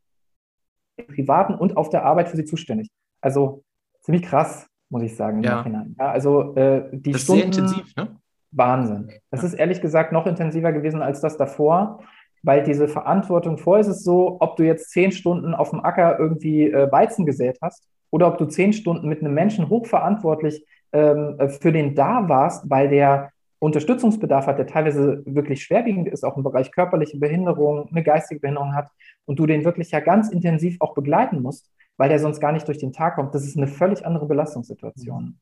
im privaten und auf der Arbeit für sie zuständig. Also ziemlich krass muss ich sagen, im ja. Nachhinein. Ja, also äh, die das Stunden, ist sehr intensiv, ne? Wahnsinn. Das ja. ist ehrlich gesagt noch intensiver gewesen als das davor, weil diese Verantwortung, vorher ist es so, ob du jetzt zehn Stunden auf dem Acker irgendwie äh, Weizen gesät hast oder ob du zehn Stunden mit einem Menschen hochverantwortlich ähm, äh, für den da warst, weil der Unterstützungsbedarf hat, der teilweise wirklich schwerwiegend ist, auch im Bereich körperliche Behinderung, eine geistige Behinderung hat und du den wirklich ja ganz intensiv auch begleiten musst, weil der sonst gar nicht durch den Tag kommt. Das ist eine völlig andere Belastungssituation.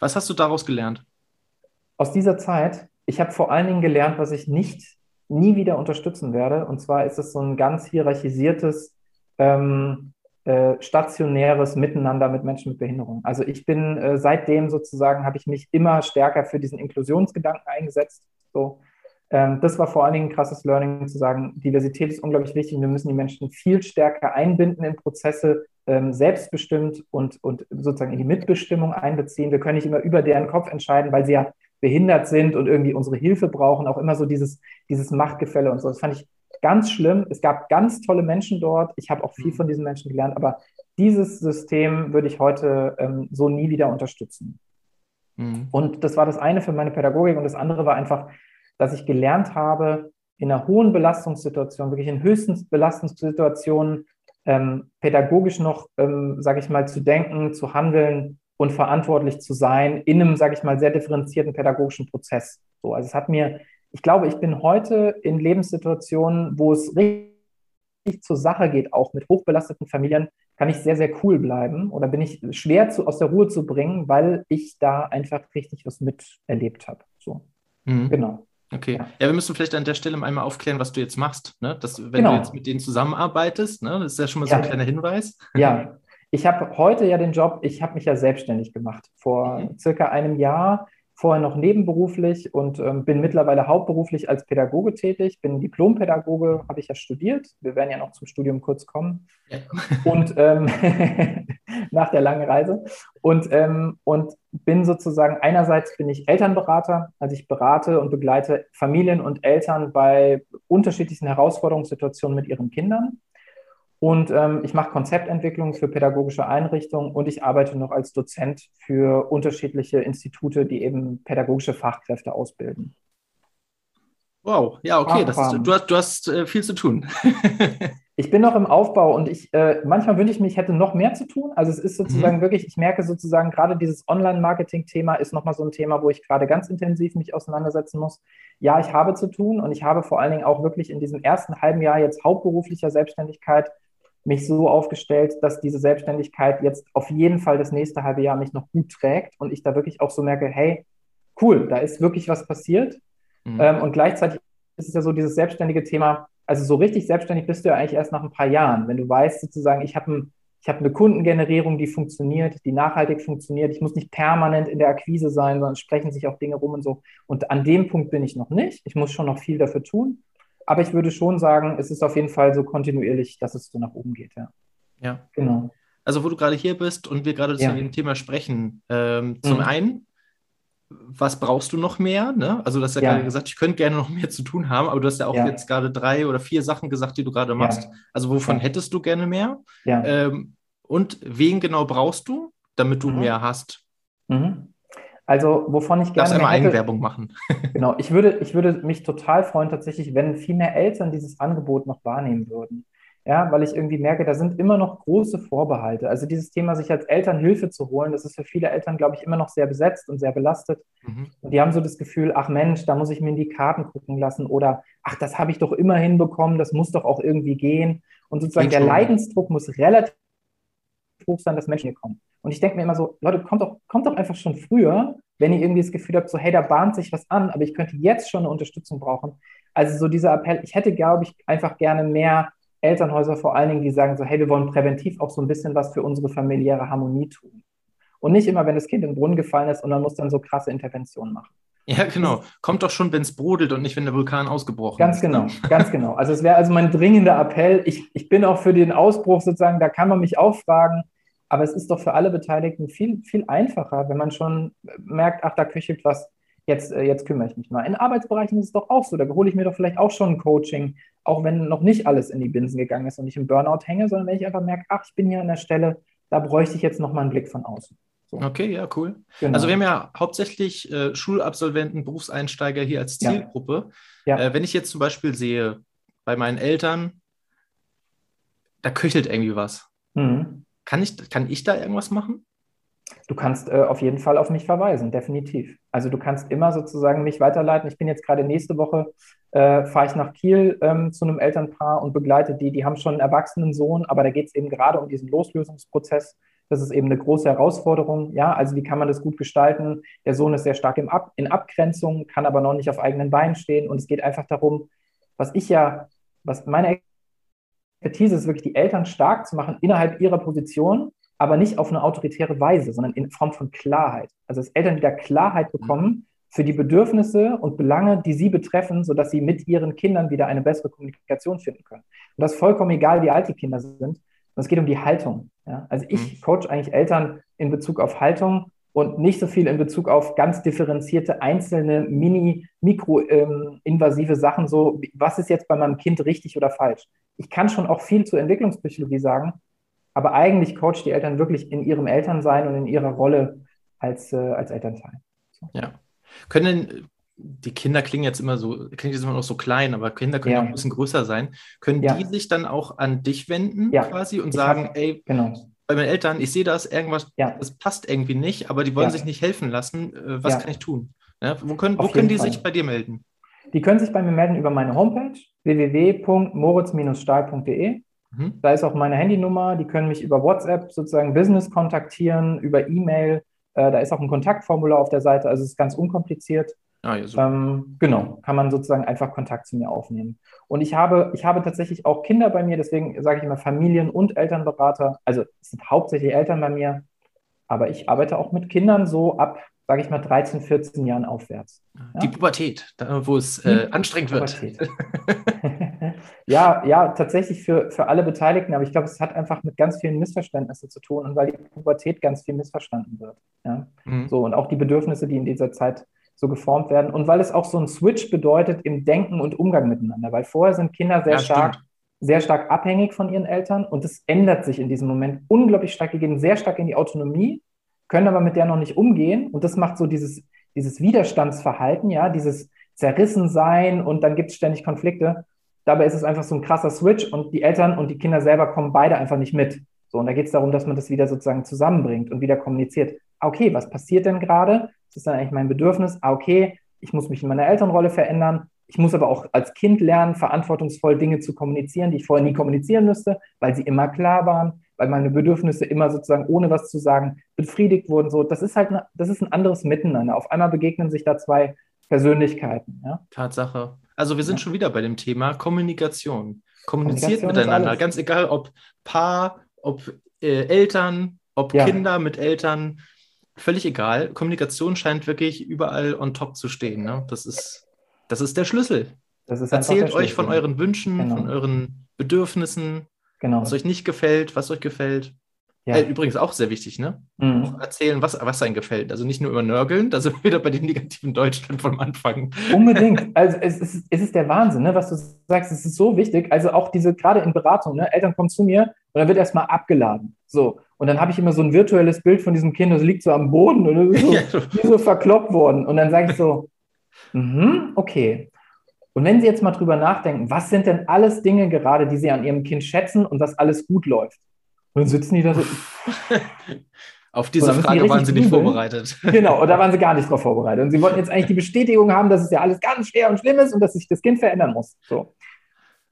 Was hast du daraus gelernt? Aus dieser Zeit, ich habe vor allen Dingen gelernt, was ich nicht nie wieder unterstützen werde. Und zwar ist es so ein ganz hierarchisiertes, ähm, äh, stationäres Miteinander mit Menschen mit Behinderung. Also ich bin äh, seitdem sozusagen, habe ich mich immer stärker für diesen Inklusionsgedanken eingesetzt. So, ähm, das war vor allen Dingen ein krasses Learning zu sagen, Diversität ist unglaublich wichtig. Wir müssen die Menschen viel stärker einbinden in Prozesse, selbstbestimmt und, und sozusagen in die Mitbestimmung einbeziehen. Wir können nicht immer über deren Kopf entscheiden, weil sie ja behindert sind und irgendwie unsere Hilfe brauchen. Auch immer so dieses, dieses Machtgefälle und so. Das fand ich ganz schlimm. Es gab ganz tolle Menschen dort. Ich habe auch viel von diesen Menschen gelernt, aber dieses System würde ich heute ähm, so nie wieder unterstützen. Mhm. Und das war das eine für meine Pädagogik und das andere war einfach, dass ich gelernt habe, in einer hohen Belastungssituation, wirklich in höchsten Belastungssituationen, ähm, pädagogisch noch, ähm, sage ich mal, zu denken, zu handeln und verantwortlich zu sein in einem, sage ich mal, sehr differenzierten pädagogischen Prozess. So, also es hat mir, ich glaube, ich bin heute in Lebenssituationen, wo es richtig zur Sache geht, auch mit hochbelasteten Familien, kann ich sehr, sehr cool bleiben oder bin ich schwer zu, aus der Ruhe zu bringen, weil ich da einfach richtig was miterlebt habe. So, mhm. genau. Okay. Ja. ja. wir müssen vielleicht an der Stelle einmal aufklären, was du jetzt machst. Ne? Dass, wenn genau. du jetzt mit denen zusammenarbeitest, ne? das ist ja schon mal so ja. ein kleiner Hinweis. Ja, [LAUGHS] ich habe heute ja den Job, ich habe mich ja selbstständig gemacht. Vor mhm. circa einem Jahr, vorher noch nebenberuflich und ähm, bin mittlerweile hauptberuflich als Pädagoge tätig, bin Diplompädagoge, habe ich ja studiert. Wir werden ja noch zum Studium kurz kommen. Ja. Und ähm, [LAUGHS] [LAUGHS] nach der langen Reise. Und, ähm, und bin sozusagen, einerseits bin ich Elternberater, also ich berate und begleite Familien und Eltern bei unterschiedlichen Herausforderungssituationen mit ihren Kindern. Und ähm, ich mache Konzeptentwicklung für pädagogische Einrichtungen und ich arbeite noch als Dozent für unterschiedliche Institute, die eben pädagogische Fachkräfte ausbilden. Wow, ja, okay, ist, du hast, du hast äh, viel zu tun. [LAUGHS] ich bin noch im Aufbau und ich äh, manchmal wünsche ich mich, ich hätte noch mehr zu tun. Also es ist sozusagen mhm. wirklich, ich merke sozusagen gerade dieses Online-Marketing-Thema ist nochmal so ein Thema, wo ich gerade ganz intensiv mich auseinandersetzen muss. Ja, ich habe zu tun und ich habe vor allen Dingen auch wirklich in diesem ersten halben Jahr jetzt hauptberuflicher Selbstständigkeit mich so aufgestellt, dass diese Selbstständigkeit jetzt auf jeden Fall das nächste halbe Jahr mich noch gut trägt und ich da wirklich auch so merke, hey, cool, da ist wirklich was passiert Mhm. Ähm, und gleichzeitig ist es ja so dieses selbstständige Thema, also so richtig selbstständig bist du ja eigentlich erst nach ein paar Jahren, wenn du weißt sozusagen, ich habe ein, hab eine Kundengenerierung, die funktioniert, die nachhaltig funktioniert. Ich muss nicht permanent in der Akquise sein, sondern sprechen sich auch Dinge rum und so. Und an dem Punkt bin ich noch nicht. Ich muss schon noch viel dafür tun. Aber ich würde schon sagen, es ist auf jeden Fall so kontinuierlich, dass es so nach oben geht, ja. Ja. Genau. Also, wo du gerade hier bist und wir gerade ja. zu dem Thema sprechen. Ähm, zum mhm. einen, was brauchst du noch mehr? Ne? Also, du hast ja, ja, gerade gesagt, ich könnte gerne noch mehr zu tun haben, aber du hast ja auch ja. jetzt gerade drei oder vier Sachen gesagt, die du gerade machst. Also, wovon hättest du gerne mehr? Ähm, und wen genau brauchst du, damit du mhm. mehr hast? Mhm. Also, wovon ich gerne. Du einmal hätte, Eigenwerbung machen. [LAUGHS] genau, ich würde, ich würde mich total freuen, tatsächlich, wenn viel mehr Eltern dieses Angebot noch wahrnehmen würden. Ja, weil ich irgendwie merke, da sind immer noch große Vorbehalte. Also dieses Thema, sich als Eltern Hilfe zu holen, das ist für viele Eltern, glaube ich, immer noch sehr besetzt und sehr belastet. Mhm. Und die haben so das Gefühl, ach Mensch, da muss ich mir in die Karten gucken lassen oder ach, das habe ich doch immer hinbekommen, das muss doch auch irgendwie gehen. Und sozusagen der Leidensdruck muss relativ hoch sein, dass Menschen hier kommen. Und ich denke mir immer so, Leute, kommt doch, kommt doch einfach schon früher, wenn ihr irgendwie das Gefühl habt, so, hey, da bahnt sich was an, aber ich könnte jetzt schon eine Unterstützung brauchen. Also so dieser Appell, ich hätte, glaube ich, einfach gerne mehr Elternhäuser vor allen Dingen, die sagen so, hey, wir wollen präventiv auch so ein bisschen was für unsere familiäre Harmonie tun. Und nicht immer, wenn das Kind in den Brunnen gefallen ist und man muss dann so krasse Interventionen machen. Ja, genau. Kommt doch schon, wenn es brodelt und nicht, wenn der Vulkan ausgebrochen ganz ist. Ganz genau, [LAUGHS] ganz genau. Also es wäre also mein dringender Appell. Ich, ich bin auch für den Ausbruch sozusagen, da kann man mich auch fragen. Aber es ist doch für alle Beteiligten viel, viel einfacher, wenn man schon merkt, ach, da köchelt was, jetzt, äh, jetzt kümmere ich mich mal. In Arbeitsbereichen ist es doch auch so, da hole ich mir doch vielleicht auch schon ein Coaching, auch wenn noch nicht alles in die Binsen gegangen ist und ich im Burnout hänge, sondern wenn ich einfach merke, ach, ich bin hier an der Stelle, da bräuchte ich jetzt noch mal einen Blick von außen. So. Okay, ja, cool. Genau. Also wir haben ja hauptsächlich äh, Schulabsolventen, Berufseinsteiger hier als Zielgruppe. Ja. Ja. Äh, wenn ich jetzt zum Beispiel sehe, bei meinen Eltern, da köchelt irgendwie was. Mhm. Kann ich, kann ich da irgendwas machen? Du kannst äh, auf jeden Fall auf mich verweisen, definitiv. Also du kannst immer sozusagen mich weiterleiten. Ich bin jetzt gerade nächste Woche, äh, fahre ich nach Kiel ähm, zu einem Elternpaar und begleite die. Die haben schon einen erwachsenen Sohn, aber da geht es eben gerade um diesen Loslösungsprozess. Das ist eben eine große Herausforderung. Ja, also wie kann man das gut gestalten? Der Sohn ist sehr stark im Ab in Abgrenzung, kann aber noch nicht auf eigenen Beinen stehen. Und es geht einfach darum, was ich ja, was meine Expertise ist, wirklich die Eltern stark zu machen innerhalb ihrer Position, aber nicht auf eine autoritäre Weise, sondern in Form von Klarheit. Also dass Eltern wieder Klarheit mhm. bekommen für die Bedürfnisse und Belange, die sie betreffen, sodass sie mit ihren Kindern wieder eine bessere Kommunikation finden können. Und das ist vollkommen egal, wie alt die Kinder sind. Es geht um die Haltung. Ja? Also ich mhm. coach eigentlich Eltern in Bezug auf Haltung und nicht so viel in Bezug auf ganz differenzierte einzelne mini mikroinvasive ähm, Sachen so was ist jetzt bei meinem Kind richtig oder falsch ich kann schon auch viel zur Entwicklungspsychologie sagen aber eigentlich coacht die Eltern wirklich in ihrem Elternsein und in ihrer Rolle als, äh, als Elternteil so. ja können die Kinder klingen jetzt immer so, klingen jetzt immer noch so klein, aber Kinder können ja. auch ein bisschen größer sein. Können ja. die sich dann auch an dich wenden ja. quasi und ich sagen, hab, ey, genau bei meinen Eltern, ich sehe das, irgendwas, das passt irgendwie nicht, aber die wollen sich nicht helfen lassen. Äh, was kann ich tun? wo können, wo können die Fall. sich bei dir melden? Die können sich bei mir melden über meine Homepage www.moritz-stahl.de. Mhm. Da ist auch meine Handynummer. Die können mich über WhatsApp sozusagen Business kontaktieren, über E-Mail. Äh, da ist auch ein Kontaktformular auf der Seite. Also es ist ganz unkompliziert. Ah, ja, ähm, genau, kann man sozusagen einfach Kontakt zu mir aufnehmen. Und ich habe, ich habe tatsächlich auch Kinder bei mir, deswegen sage ich immer Familien- und Elternberater. Also es sind hauptsächlich Eltern bei mir, aber ich arbeite auch mit Kindern so ab, sage ich mal, 13, 14 Jahren aufwärts. Ja? Die Pubertät, da, wo es äh, anstrengend wird. [LAUGHS] ja, ja, tatsächlich für, für alle Beteiligten, aber ich glaube, es hat einfach mit ganz vielen Missverständnissen zu tun und weil die Pubertät ganz viel missverstanden wird. Ja? Mhm. So, und auch die Bedürfnisse, die in dieser Zeit so geformt werden und weil es auch so ein Switch bedeutet im Denken und Umgang miteinander, weil vorher sind Kinder sehr ja, stark, sehr stark abhängig von ihren Eltern und es ändert sich in diesem Moment unglaublich stark. Die gehen sehr stark in die Autonomie, können aber mit der noch nicht umgehen und das macht so dieses, dieses Widerstandsverhalten, ja, dieses Zerrissensein und dann gibt es ständig Konflikte. Dabei ist es einfach so ein krasser Switch und die Eltern und die Kinder selber kommen beide einfach nicht mit. So, und da geht es darum, dass man das wieder sozusagen zusammenbringt und wieder kommuniziert. Okay, was passiert denn gerade? Das ist dann eigentlich mein Bedürfnis. Ah, okay, ich muss mich in meiner Elternrolle verändern. Ich muss aber auch als Kind lernen, verantwortungsvoll Dinge zu kommunizieren, die ich vorher nie kommunizieren müsste, weil sie immer klar waren, weil meine Bedürfnisse immer sozusagen ohne was zu sagen befriedigt wurden. So, das ist halt, eine, das ist ein anderes Miteinander. Auf einmal begegnen sich da zwei Persönlichkeiten. Ja? Tatsache. Also wir sind ja. schon wieder bei dem Thema Kommunikation. Kommuniziert Kommunikation miteinander, ganz egal ob Paar, ob äh, Eltern, ob Ja. Kinder mit Eltern, völlig egal. Kommunikation scheint wirklich überall on top zu stehen. Ne? Das ist, das ist der Schlüssel. Erzählt der euch von Schlüssel. euren Wünschen, Genau. von euren Bedürfnissen, Genau. was euch nicht gefällt, was euch gefällt. Ja. Äh, übrigens auch sehr wichtig, ne? Mhm. Erzählen, was, was einem gefällt. Also nicht nur über Nörgeln, da sind wir wieder bei den negativen Deutschland vom Anfang. Unbedingt. Also es ist, es ist der Wahnsinn, ne, was du sagst. Es ist so wichtig. Also auch diese, gerade in Beratung, ne, Eltern kommen zu mir und dann wird erstmal abgeladen. So. Und dann habe ich immer so ein virtuelles Bild von diesem Kind, das liegt so am Boden und ist so, [LAUGHS] Ja. wie so verkloppt worden. Und dann sage ich so, mhm, okay. Und wenn Sie jetzt mal drüber nachdenken, was sind denn alles Dinge gerade, die Sie an Ihrem Kind schätzen und was alles gut läuft? Und dann sitzen die da so, [LAUGHS] Auf diese müssen die Frage waren sie nicht grübeln? vorbereitet. [LAUGHS] Genau, und da waren sie gar nicht drauf vorbereitet. Und sie wollten jetzt eigentlich die Bestätigung haben, dass es ja alles ganz schwer und schlimm ist und dass sich das Kind verändern muss. So.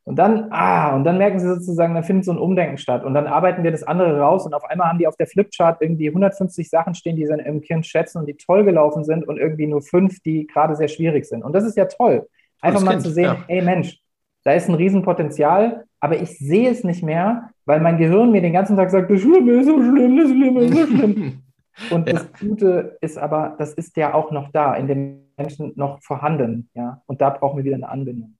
Und dann, ah, und dann merken sie sozusagen, da findet so ein Umdenken statt. Und dann arbeiten wir das andere raus und auf einmal haben die auf der Flipchart irgendwie 150 Sachen stehen, die sie ihrem Kind schätzen und die toll gelaufen sind und irgendwie nur fünf, die gerade sehr schwierig sind. Und das ist ja toll. Einfach mal Kind, zu sehen, ja. ey Mensch, da ist ein Riesenpotenzial, aber ich sehe es nicht mehr, weil mein Gehirn mir den ganzen Tag sagt, das Schlimme ist so schlimm, das Schlimme ist so schlimm. [LAUGHS] Und Ja. das Gute ist aber, das ist ja auch noch da, in den Menschen noch vorhanden, ja. Und da brauchen wir wieder eine Anbindung.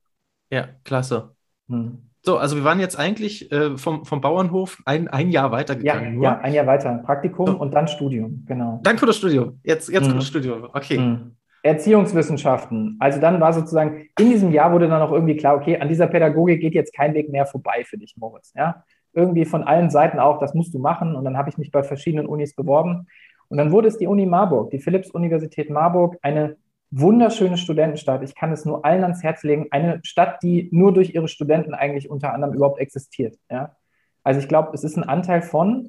ja, klasse. Hm. So, also wir waren jetzt eigentlich äh, vom, vom Bauernhof ein, ein Jahr Ja, weitergegangen. nur. ja, ein Jahr weiter, Praktikum So. und dann Studium, genau. Dann kommt das Studium. Jetzt, jetzt Mhm. kommt das Studium. Okay. Hm. Erziehungswissenschaften. Also dann war sozusagen, in diesem Jahr wurde dann auch irgendwie klar, okay, an dieser Pädagogik geht jetzt kein Weg mehr vorbei für dich, Moritz. Ja? Irgendwie von allen Seiten auch, das musst du machen. Und dann habe ich mich bei verschiedenen Unis beworben. Und dann wurde es die Uni Marburg, die Philipps-Universität Marburg, eine wunderschöne Studentenstadt. Ich kann es nur allen ans Herz legen. Eine Stadt, die nur durch ihre Studenten eigentlich unter anderem überhaupt existiert. Ja? Also ich glaube, es ist ein Anteil von,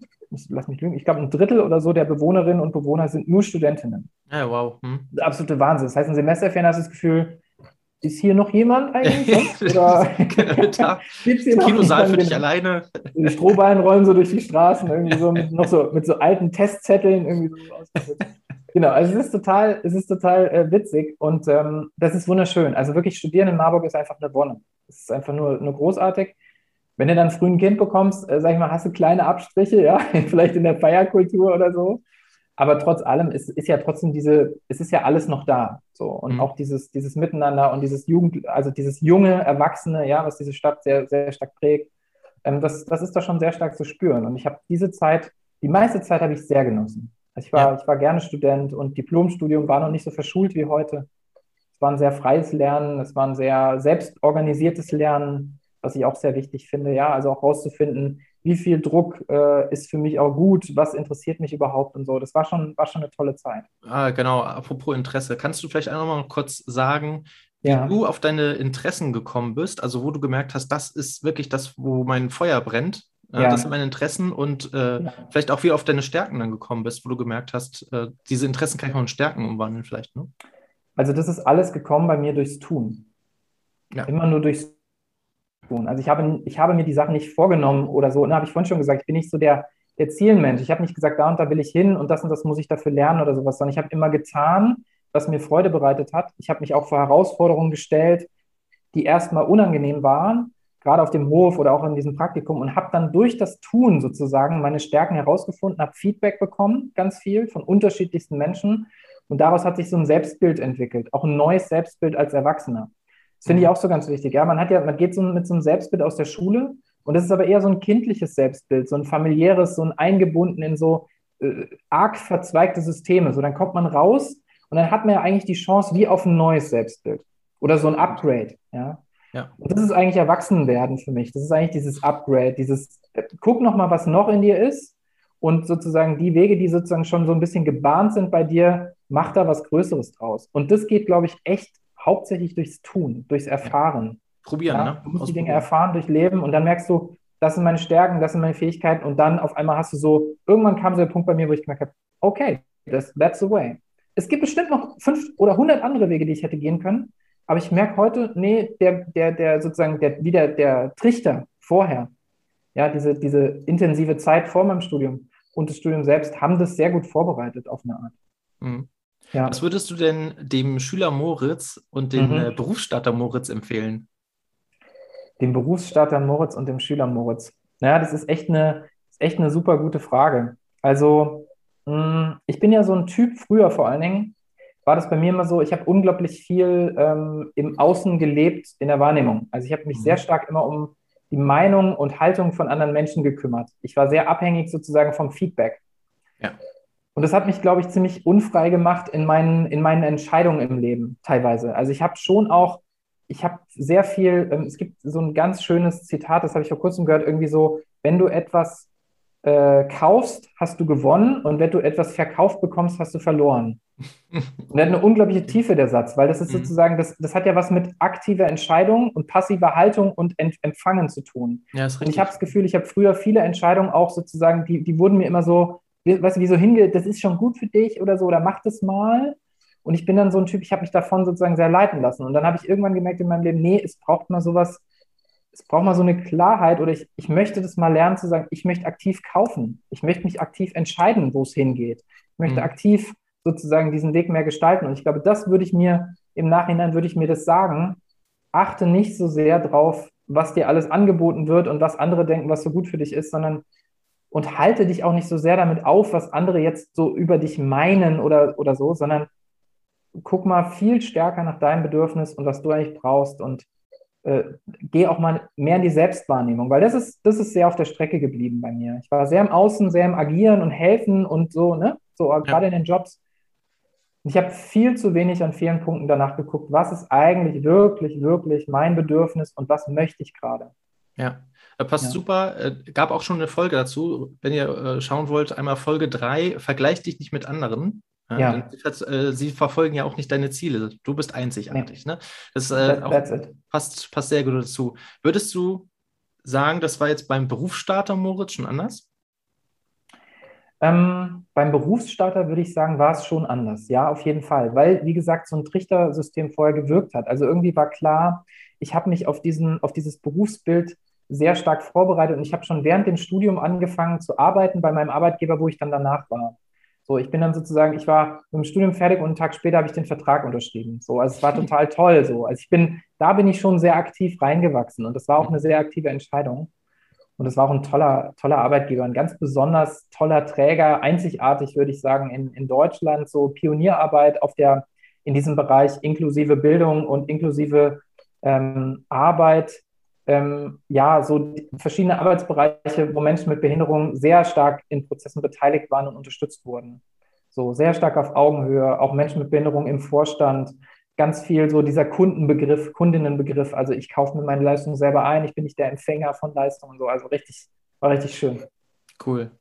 lass mich lügen, ich glaube, ein Drittel oder so der Bewohnerinnen und Bewohner sind nur Studentinnen Ja, wow. Hm. absolute Wahnsinn. Das heißt, ein Semesterferien hast du das Gefühl, ist hier noch jemand eigentlich? [LAUGHS] Oder da, [LAUGHS] gibt's hier Kinosaal für dich alleine. Die Strohballen rollen so durch die Straßen, irgendwie so mit, noch so mit so alten Testzetteln irgendwie so. Genau, also es ist total, es ist total äh, witzig und ähm, das ist wunderschön. Also wirklich studieren in Marburg ist einfach eine Wonne. Es ist einfach nur, nur großartig. Wenn du dann früh ein Kind bekommst, äh, sag ich mal, hast du kleine Abstriche, ja, [LAUGHS] vielleicht in der Feierkultur oder so. Aber trotz allem ist, ist ja trotzdem diese, es ist ja alles noch da. So. Und Mhm. auch dieses, dieses Miteinander und dieses Jugend, also dieses junge Erwachsene, ja, was diese Stadt sehr, sehr stark prägt, ähm, das, das ist da schon sehr stark zu spüren. Und ich habe diese Zeit, die meiste Zeit habe ich sehr genossen. Also ich war, Ja. ich war gerne Student und Diplomstudium war noch nicht so verschult wie heute. Es war ein sehr freies Lernen, es war ein sehr selbstorganisiertes Lernen, was ich auch sehr wichtig finde. Ja, also auch rauszufinden, wie viel Druck äh, ist für mich auch gut, was interessiert mich überhaupt und so. Das war schon, war schon eine tolle Zeit. Ah, genau, apropos Interesse. Kannst du vielleicht noch mal kurz sagen, wie Ja. du auf deine Interessen gekommen bist? Also wo du gemerkt hast, das ist wirklich das, wo mein Feuer brennt. Äh, Ja. Das sind meine Interessen und äh, Ja. vielleicht auch wie auf deine Stärken dann gekommen bist, wo du gemerkt hast, äh, diese Interessen kann ich auch in Stärken umwandeln vielleicht, ne? Also das ist alles gekommen bei mir durchs Tun. Immer nur durchs Tun. Also ich habe, ich habe mir die Sachen nicht vorgenommen oder so. Ne, habe ich vorhin schon gesagt, ich bin nicht so der, der Zielenmensch. Ich habe nicht gesagt, da und da will ich hin und das und das muss ich dafür lernen oder sowas, sondern ich habe immer getan, was mir Freude bereitet hat. Ich habe mich auch vor Herausforderungen gestellt, die erstmal unangenehm waren, gerade auf dem Hof oder auch in diesem Praktikum und habe dann durch das Tun sozusagen meine Stärken herausgefunden, habe Feedback bekommen, ganz viel von unterschiedlichsten Menschen und daraus hat sich so ein Selbstbild entwickelt, auch ein neues Selbstbild als Erwachsener. Das finde ich auch so ganz wichtig. Ja, man hat ja, man geht so mit so einem Selbstbild aus der Schule und das ist aber eher so ein kindliches Selbstbild, so ein familiäres, so ein eingebunden in so äh, arg verzweigte Systeme. So, dann kommt man raus und dann hat man ja eigentlich die Chance wie auf ein neues Selbstbild oder so ein Upgrade. Ja. Ja. Und das ist eigentlich Erwachsenwerden für mich. Das ist eigentlich dieses Upgrade, dieses, äh, guck noch mal, was noch in dir ist und sozusagen die Wege, die sozusagen schon so ein bisschen gebahnt sind bei dir, mach da was Größeres draus. Und das geht, glaube ich, echt hauptsächlich durchs Tun, durchs Erfahren. Probieren, Ja, ne? du musst die Dinge erfahren, durchleben und dann merkst du, das sind meine Stärken, das sind meine Fähigkeiten und dann auf einmal hast du so, irgendwann kam so der Punkt bei mir, wo ich gemerkt habe, okay, das, that's the way. Es gibt bestimmt noch fünf oder hundert andere Wege, die ich hätte gehen können, aber ich merke heute, nee, der, der, der sozusagen, der, wieder der Trichter vorher, ja, diese, diese intensive Zeit vor meinem Studium und das Studium selbst haben das sehr gut vorbereitet auf eine Art. Mhm. Ja. Was würdest du denn dem Schüler Moritz und dem mhm. Äh, Berufsstarter Moritz empfehlen? Dem Berufsstarter Moritz und dem Schüler Moritz. Naja, das ist echt eine, ist echt eine super gute Frage. Also, hm, ich bin ja so ein Typ, früher vor allen Dingen, war das bei mir immer so, ich habe unglaublich viel ähm, im Außen gelebt in der Wahrnehmung. Also ich habe mich mhm. sehr stark immer um die Meinung und Haltung von anderen Menschen gekümmert. Ich war sehr abhängig sozusagen vom Feedback. Ja. Und das hat mich, glaube ich, ziemlich unfrei gemacht in meinen, in meinen Entscheidungen im Leben teilweise. Also ich habe schon auch, ich habe sehr viel, ähm, es gibt so ein ganz schönes Zitat, das habe ich vor kurzem gehört, irgendwie so, wenn du etwas äh, kaufst, hast du gewonnen und wenn du etwas verkauft bekommst, hast du verloren. Und hat eine unglaubliche Tiefe, der Satz, weil das ist mhm. sozusagen, das, das hat ja was mit aktiver Entscheidung und passiver Haltung und Ent Empfangen zu tun. Ja, ist richtig. Und ich habe das Gefühl, ich habe früher viele Entscheidungen auch sozusagen, die, die wurden mir immer so, weißt du, wie so hinge, das ist schon gut für dich oder so, oder mach das mal. Und ich bin dann so ein Typ, ich habe mich davon sozusagen sehr leiten lassen. Und dann habe ich irgendwann gemerkt in meinem Leben, nee, es braucht mal sowas, es braucht mal so eine Klarheit oder ich, ich möchte das mal lernen zu sagen, ich möchte aktiv kaufen. Ich möchte mich aktiv entscheiden, wo es hingeht. Ich möchte mhm. aktiv sozusagen diesen Weg mehr gestalten. Und ich glaube, das würde ich mir im Nachhinein, würde ich mir das sagen, achte nicht so sehr drauf, was dir alles angeboten wird und was andere denken, was so gut für dich ist, sondern und halte dich auch nicht so sehr damit auf, was andere jetzt so über dich meinen oder, oder so, sondern guck mal viel stärker nach deinem Bedürfnis und was du eigentlich brauchst und äh, geh auch mal mehr in die Selbstwahrnehmung, weil das ist, das ist sehr auf der Strecke geblieben bei mir. Ich war sehr im Außen, sehr im Agieren und Helfen und so, ne? So ja. gerade in den Jobs. Ich habe viel zu wenig an vielen Punkten danach geguckt, was ist eigentlich wirklich, wirklich mein Bedürfnis und was möchte ich gerade. Ja, passt ja. super. Äh, gab auch schon eine Folge dazu. Wenn ihr äh, schauen wollt, einmal Folge 3, vergleich dich nicht mit anderen. Ja. Äh, sie verfolgen ja auch nicht deine Ziele. Du bist einzigartig. Nee. Ne? Das äh, auch, passt, passt sehr gut dazu. Würdest du sagen, das war jetzt beim Berufsstarter, Moritz, schon anders? Ähm, beim Berufsstarter würde ich sagen, war es schon anders. Ja, auf jeden Fall. Weil, wie gesagt, so ein Trichtersystem vorher gewirkt hat. Also irgendwie war klar, ich habe mich auf, diesen, auf dieses Berufsbild sehr stark vorbereitet und ich habe schon während dem Studium angefangen zu arbeiten bei meinem Arbeitgeber, wo ich dann danach war. So, ich bin dann sozusagen, ich war mit dem Studium fertig und einen Tag später habe ich den Vertrag unterschrieben. So, also es war total toll. So, also ich bin, da bin ich schon sehr aktiv reingewachsen und das war auch eine sehr aktive Entscheidung. Und es war auch ein toller, toller Arbeitgeber, ein ganz besonders toller Träger, einzigartig, würde ich sagen, in, in Deutschland, so Pionierarbeit auf der, in diesem Bereich inklusive Bildung und inklusive ähm, Arbeit. Ähm, ja, so verschiedene Arbeitsbereiche, wo Menschen mit Behinderung sehr stark in Prozessen beteiligt waren und unterstützt wurden. So sehr stark auf Augenhöhe, auch Menschen mit Behinderung im Vorstand, ganz viel so dieser Kundenbegriff, Kundinnenbegriff. Also ich kaufe mir meine Leistung selber ein, ich bin nicht der Empfänger von Leistungen so. Also richtig, war richtig schön. Cool.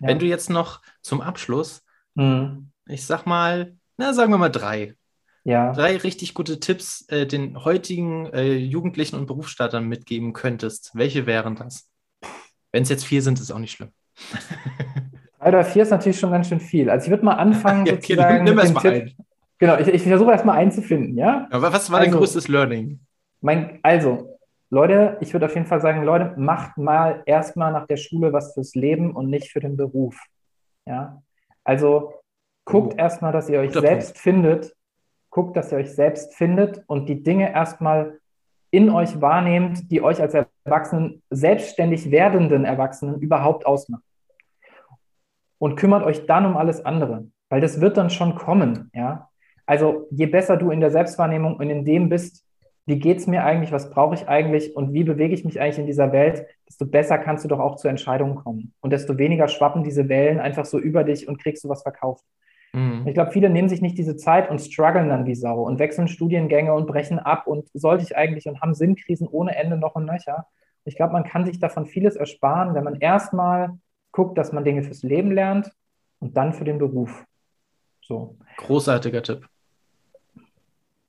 Ja. Wenn du jetzt noch zum Abschluss, mhm. ich sag mal, na, sagen wir mal drei. Ja. Drei richtig gute Tipps äh, den heutigen äh, Jugendlichen und Berufsstartern mitgeben könntest. Welche wären das? Wenn es jetzt vier sind, ist auch nicht schlimm. [LAUGHS] Drei oder vier ist natürlich schon ganz schön viel. Also ich würde mal anfangen, [LAUGHS] ja, okay, sozusagen. Nimm, erst mal Tipp, ein. Genau, ich, ich versuche erstmal einzufinden, ja? Aber was war also, dein größtes Learning? Mein, also, Leute, ich würde auf jeden Fall sagen, Leute, macht mal erstmal nach der Schule was fürs Leben und nicht für den Beruf. Ja. Also guckt oh. erstmal, dass ihr euch Guter selbst Punkt. findet. Guckt, dass ihr euch selbst findet und die Dinge erstmal in euch wahrnehmt, die euch als Erwachsenen, selbstständig werdenden Erwachsenen überhaupt ausmachen. Und kümmert euch dann um alles andere, weil das wird dann schon kommen, ja. Also je besser du in der Selbstwahrnehmung und in dem bist, wie geht es mir eigentlich, was brauche ich eigentlich und wie bewege ich mich eigentlich in dieser Welt, desto besser kannst du doch auch zu Entscheidungen kommen. Und desto weniger schwappen diese Wellen einfach so über dich und kriegst du was verkauft. Mhm. Ich glaube, viele nehmen sich nicht diese Zeit und strugglen dann wie Sau und wechseln Studiengänge und brechen ab und sollte ich eigentlich und haben Sinnkrisen ohne Ende noch und nöcher. Ich glaube, man kann sich davon vieles ersparen, wenn man erstmal guckt, dass man Dinge fürs Leben lernt und dann für den Beruf. So. Großartiger Tipp.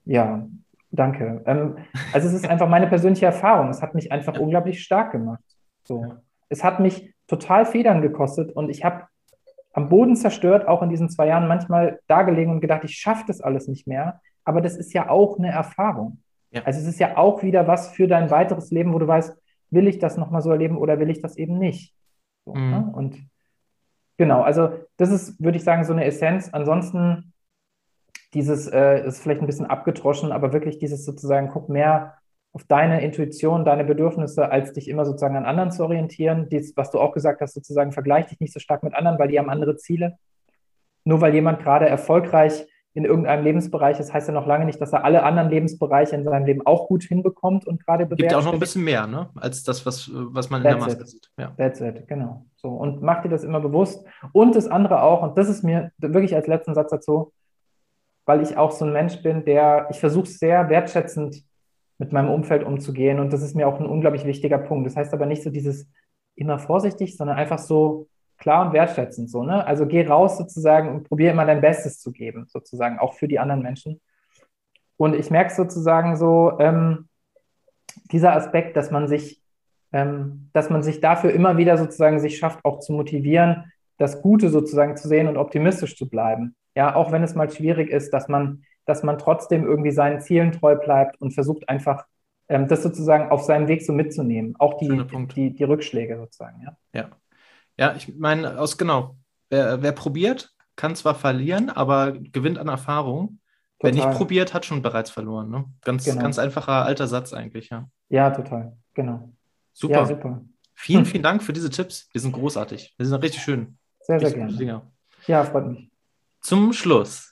Ja, danke. Ähm, also es ist einfach meine persönliche Erfahrung. Es hat mich einfach unglaublich stark gemacht. So. Es hat mich total Federn gekostet und ich habe am Boden zerstört, auch in diesen zwei Jahren manchmal dagelegen und gedacht, ich schaffe das alles nicht mehr. Aber das ist ja auch eine Erfahrung. Ja. Also es ist ja auch wieder was für dein weiteres Leben, wo du weißt, will ich das nochmal so erleben oder will ich das eben nicht? So, mhm. ne? Und genau, also das ist, würde ich sagen, so eine Essenz. Ansonsten dieses äh, ist vielleicht ein bisschen abgedroschen, aber wirklich dieses sozusagen, guck mehr auf deine Intuition, deine Bedürfnisse, als dich immer sozusagen an anderen zu orientieren. Dies, was du auch gesagt hast, sozusagen, vergleich dich nicht so stark mit anderen, weil die haben andere Ziele. Nur weil jemand gerade erfolgreich in irgendeinem Lebensbereich ist, heißt ja noch lange nicht, dass er alle anderen Lebensbereiche in seinem Leben auch gut hinbekommt und gerade bewertet. Gibt auch noch ein bisschen mehr, ne? als das, was, was man That's in der Maske it. sieht. Ja. That's it, genau. So, und mach dir das immer bewusst. Und das andere auch, und das ist mir wirklich als letzten Satz dazu, weil ich auch so ein Mensch bin, der, ich versuche sehr wertschätzend mit meinem Umfeld umzugehen und das ist mir auch ein unglaublich wichtiger Punkt. Das heißt aber nicht so dieses immer vorsichtig, sondern einfach so klar und wertschätzend so, ne? Also geh raus sozusagen und probiere immer dein Bestes zu geben, sozusagen, auch für die anderen Menschen. Und ich merke sozusagen so, ähm, dieser Aspekt, dass man sich, ähm, dass man sich dafür immer wieder sozusagen sich schafft, auch zu motivieren, das Gute sozusagen zu sehen und optimistisch zu bleiben. Ja, auch wenn es mal schwierig ist, dass man, dass man trotzdem irgendwie seinen Zielen treu bleibt und versucht einfach, ähm, das sozusagen auf seinem Weg so mitzunehmen. Auch die, die, die Rückschläge sozusagen, ja. Ja. Ja, ich meine, aus genau, wer, wer probiert, kann zwar verlieren, aber gewinnt an Erfahrung. Total. Wer nicht probiert, hat schon bereits verloren. Ne? Ganz, genau. ganz einfacher alter Satz eigentlich, ja. Ja, total, genau. Super. Ja, super. Vielen, [LAUGHS] vielen Dank für diese Tipps. Die sind großartig. Die sind richtig schön. Sehr, sehr richtig gerne. Ja, freut mich. Zum Schluss.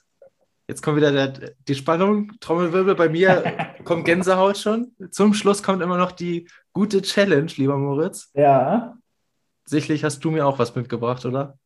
Jetzt kommt wieder der, die Spannung, Trommelwirbel bei mir, [LAUGHS] kommt Gänsehaut schon. Zum Schluss kommt immer noch die gute Challenge, lieber Moritz. Ja. Sicherlich hast du mir auch was mitgebracht, oder?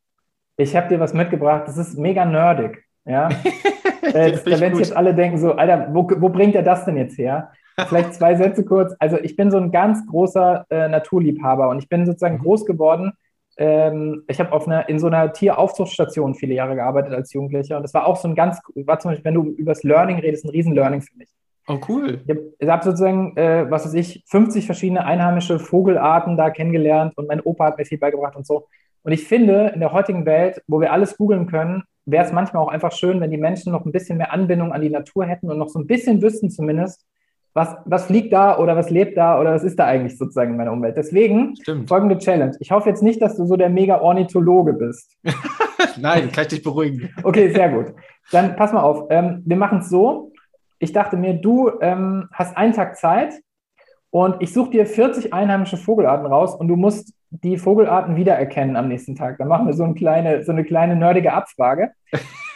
Ich habe dir was mitgebracht. Das ist mega nerdig. Ja. [LAUGHS] äh, das, da werden jetzt alle denken so, Alter, wo, wo bringt er das denn jetzt her? Vielleicht zwei Sätze kurz. Also ich bin so ein ganz großer äh, Naturliebhaber und ich bin sozusagen mhm. groß geworden. Ähm, ich habe auf einer in so einer Tieraufzuchtstation viele Jahre gearbeitet als Jugendlicher und das war auch so ein ganz, war zum Beispiel, wenn du über das Learning redest, ein Riesen-Learning für mich. Oh, cool. Ich habe hab sozusagen, äh, was weiß ich, 50 verschiedene einheimische Vogelarten da kennengelernt und mein Opa hat mir viel beigebracht und so. Und ich finde, in der heutigen Welt, wo wir alles googeln können, wäre es manchmal auch einfach schön, wenn die Menschen noch ein bisschen mehr Anbindung an die Natur hätten und noch so ein bisschen wüssten zumindest, was, was fliegt da oder was lebt da oder was ist da eigentlich sozusagen in meiner Umwelt. Deswegen Stimmt. folgende Challenge. Ich hoffe jetzt nicht, dass du so der Mega-Ornithologe bist. [LAUGHS] Nein, kann ich dich beruhigen. Okay, sehr gut. Dann pass mal auf. Ähm, wir machen es so ich dachte mir, du ähm, hast einen Tag Zeit und ich suche dir 40 einheimische Vogelarten raus und du musst die Vogelarten wiedererkennen am nächsten Tag. Dann machen wir so eine kleine, so eine kleine nerdige Abfrage.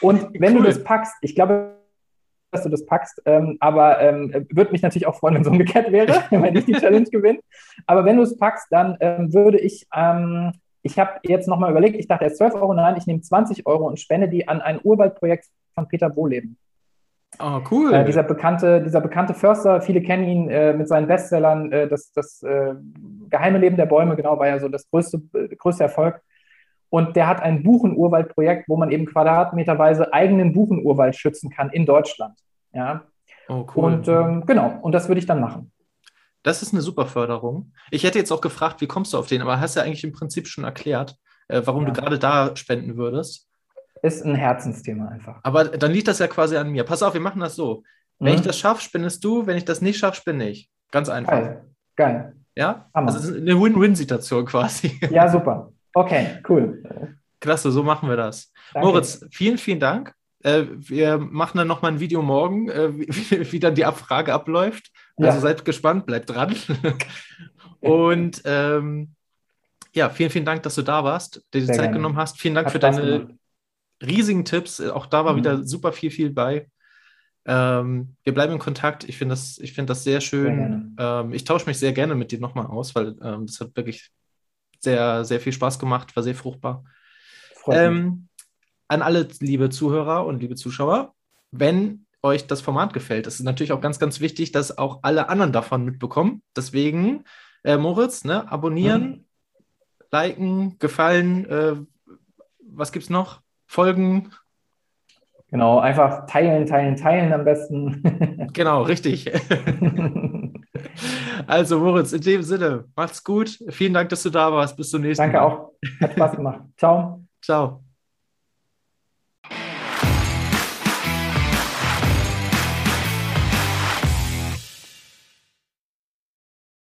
Und [LAUGHS] wenn cool. du das packst, ich glaube, dass du das packst, ähm, aber ähm, würde mich natürlich auch freuen, [LAUGHS] wenn es umgekehrt wäre, [LAUGHS] wenn ich die Challenge gewinne. Aber wenn du es packst, dann ähm, würde ich, ähm, ich habe jetzt nochmal überlegt, ich dachte erst 12 Euro, nein, ich nehme 20 Euro und spende die an ein Urwaldprojekt von Peter Wohleben. Oh, cool. Äh, dieser, bekannte, dieser bekannte Förster, viele kennen ihn äh, mit seinen Bestsellern. Äh, das das äh, geheime Leben der Bäume, genau, war ja so das größte, äh, größte Erfolg. Und der hat ein Buchenurwaldprojekt, wo man eben quadratmeterweise eigenen Buchenurwald schützen kann in Deutschland. Ja. Oh, cool. Und ähm, genau, und das würde ich dann machen. Das ist eine super Förderung. Ich hätte jetzt auch gefragt, wie kommst du auf den, aber hast ja eigentlich im Prinzip schon erklärt, äh, warum ja. du gerade da spenden würdest ist ein Herzensthema einfach. Aber dann liegt das ja quasi an mir. Pass auf, wir machen das so. Wenn mhm. ich das schaffe, spinnest du. Wenn ich das nicht schaffe, spinne ich. Ganz einfach. Geil. Geil. Ja? Hammer. Also es ist eine Win-Win-Situation quasi. Ja, super. Okay, cool. Klasse, so machen wir das. Danke. Moritz, vielen, vielen Dank. Äh, wir machen dann nochmal ein Video morgen, äh, wie, [LAUGHS] wie, dann die Abfrage abläuft. Also ja. seid gespannt, bleibt dran. [LAUGHS] Und ähm, ja, vielen, vielen Dank, dass du da warst, dir die Sehr Zeit gerne. genommen hast. Vielen Dank Hat für deine gemacht riesigen Tipps. Auch da war mhm. wieder super viel, viel bei. Ähm, wir bleiben in Kontakt. Ich finde das, find das sehr schön. Sehr ähm, ich tausche mich sehr gerne mit dir nochmal aus, weil ähm, das hat wirklich sehr, sehr viel Spaß gemacht, war sehr fruchtbar. Ähm, an alle liebe Zuhörer und liebe Zuschauer, wenn euch das Format gefällt, ist es natürlich auch ganz, ganz wichtig, dass auch alle anderen davon mitbekommen. Deswegen, äh, Moritz, ne, abonnieren, mhm. liken, gefallen, äh, was gibt's noch? folgen. Genau, einfach teilen, teilen, teilen am besten. [LAUGHS] genau, richtig. [LAUGHS] also, Moritz, in dem Sinne, macht's gut. Vielen Dank, dass du da warst. Bis zum nächsten Danke Mal. Danke auch. Hat Spaß gemacht. Ciao. Ciao.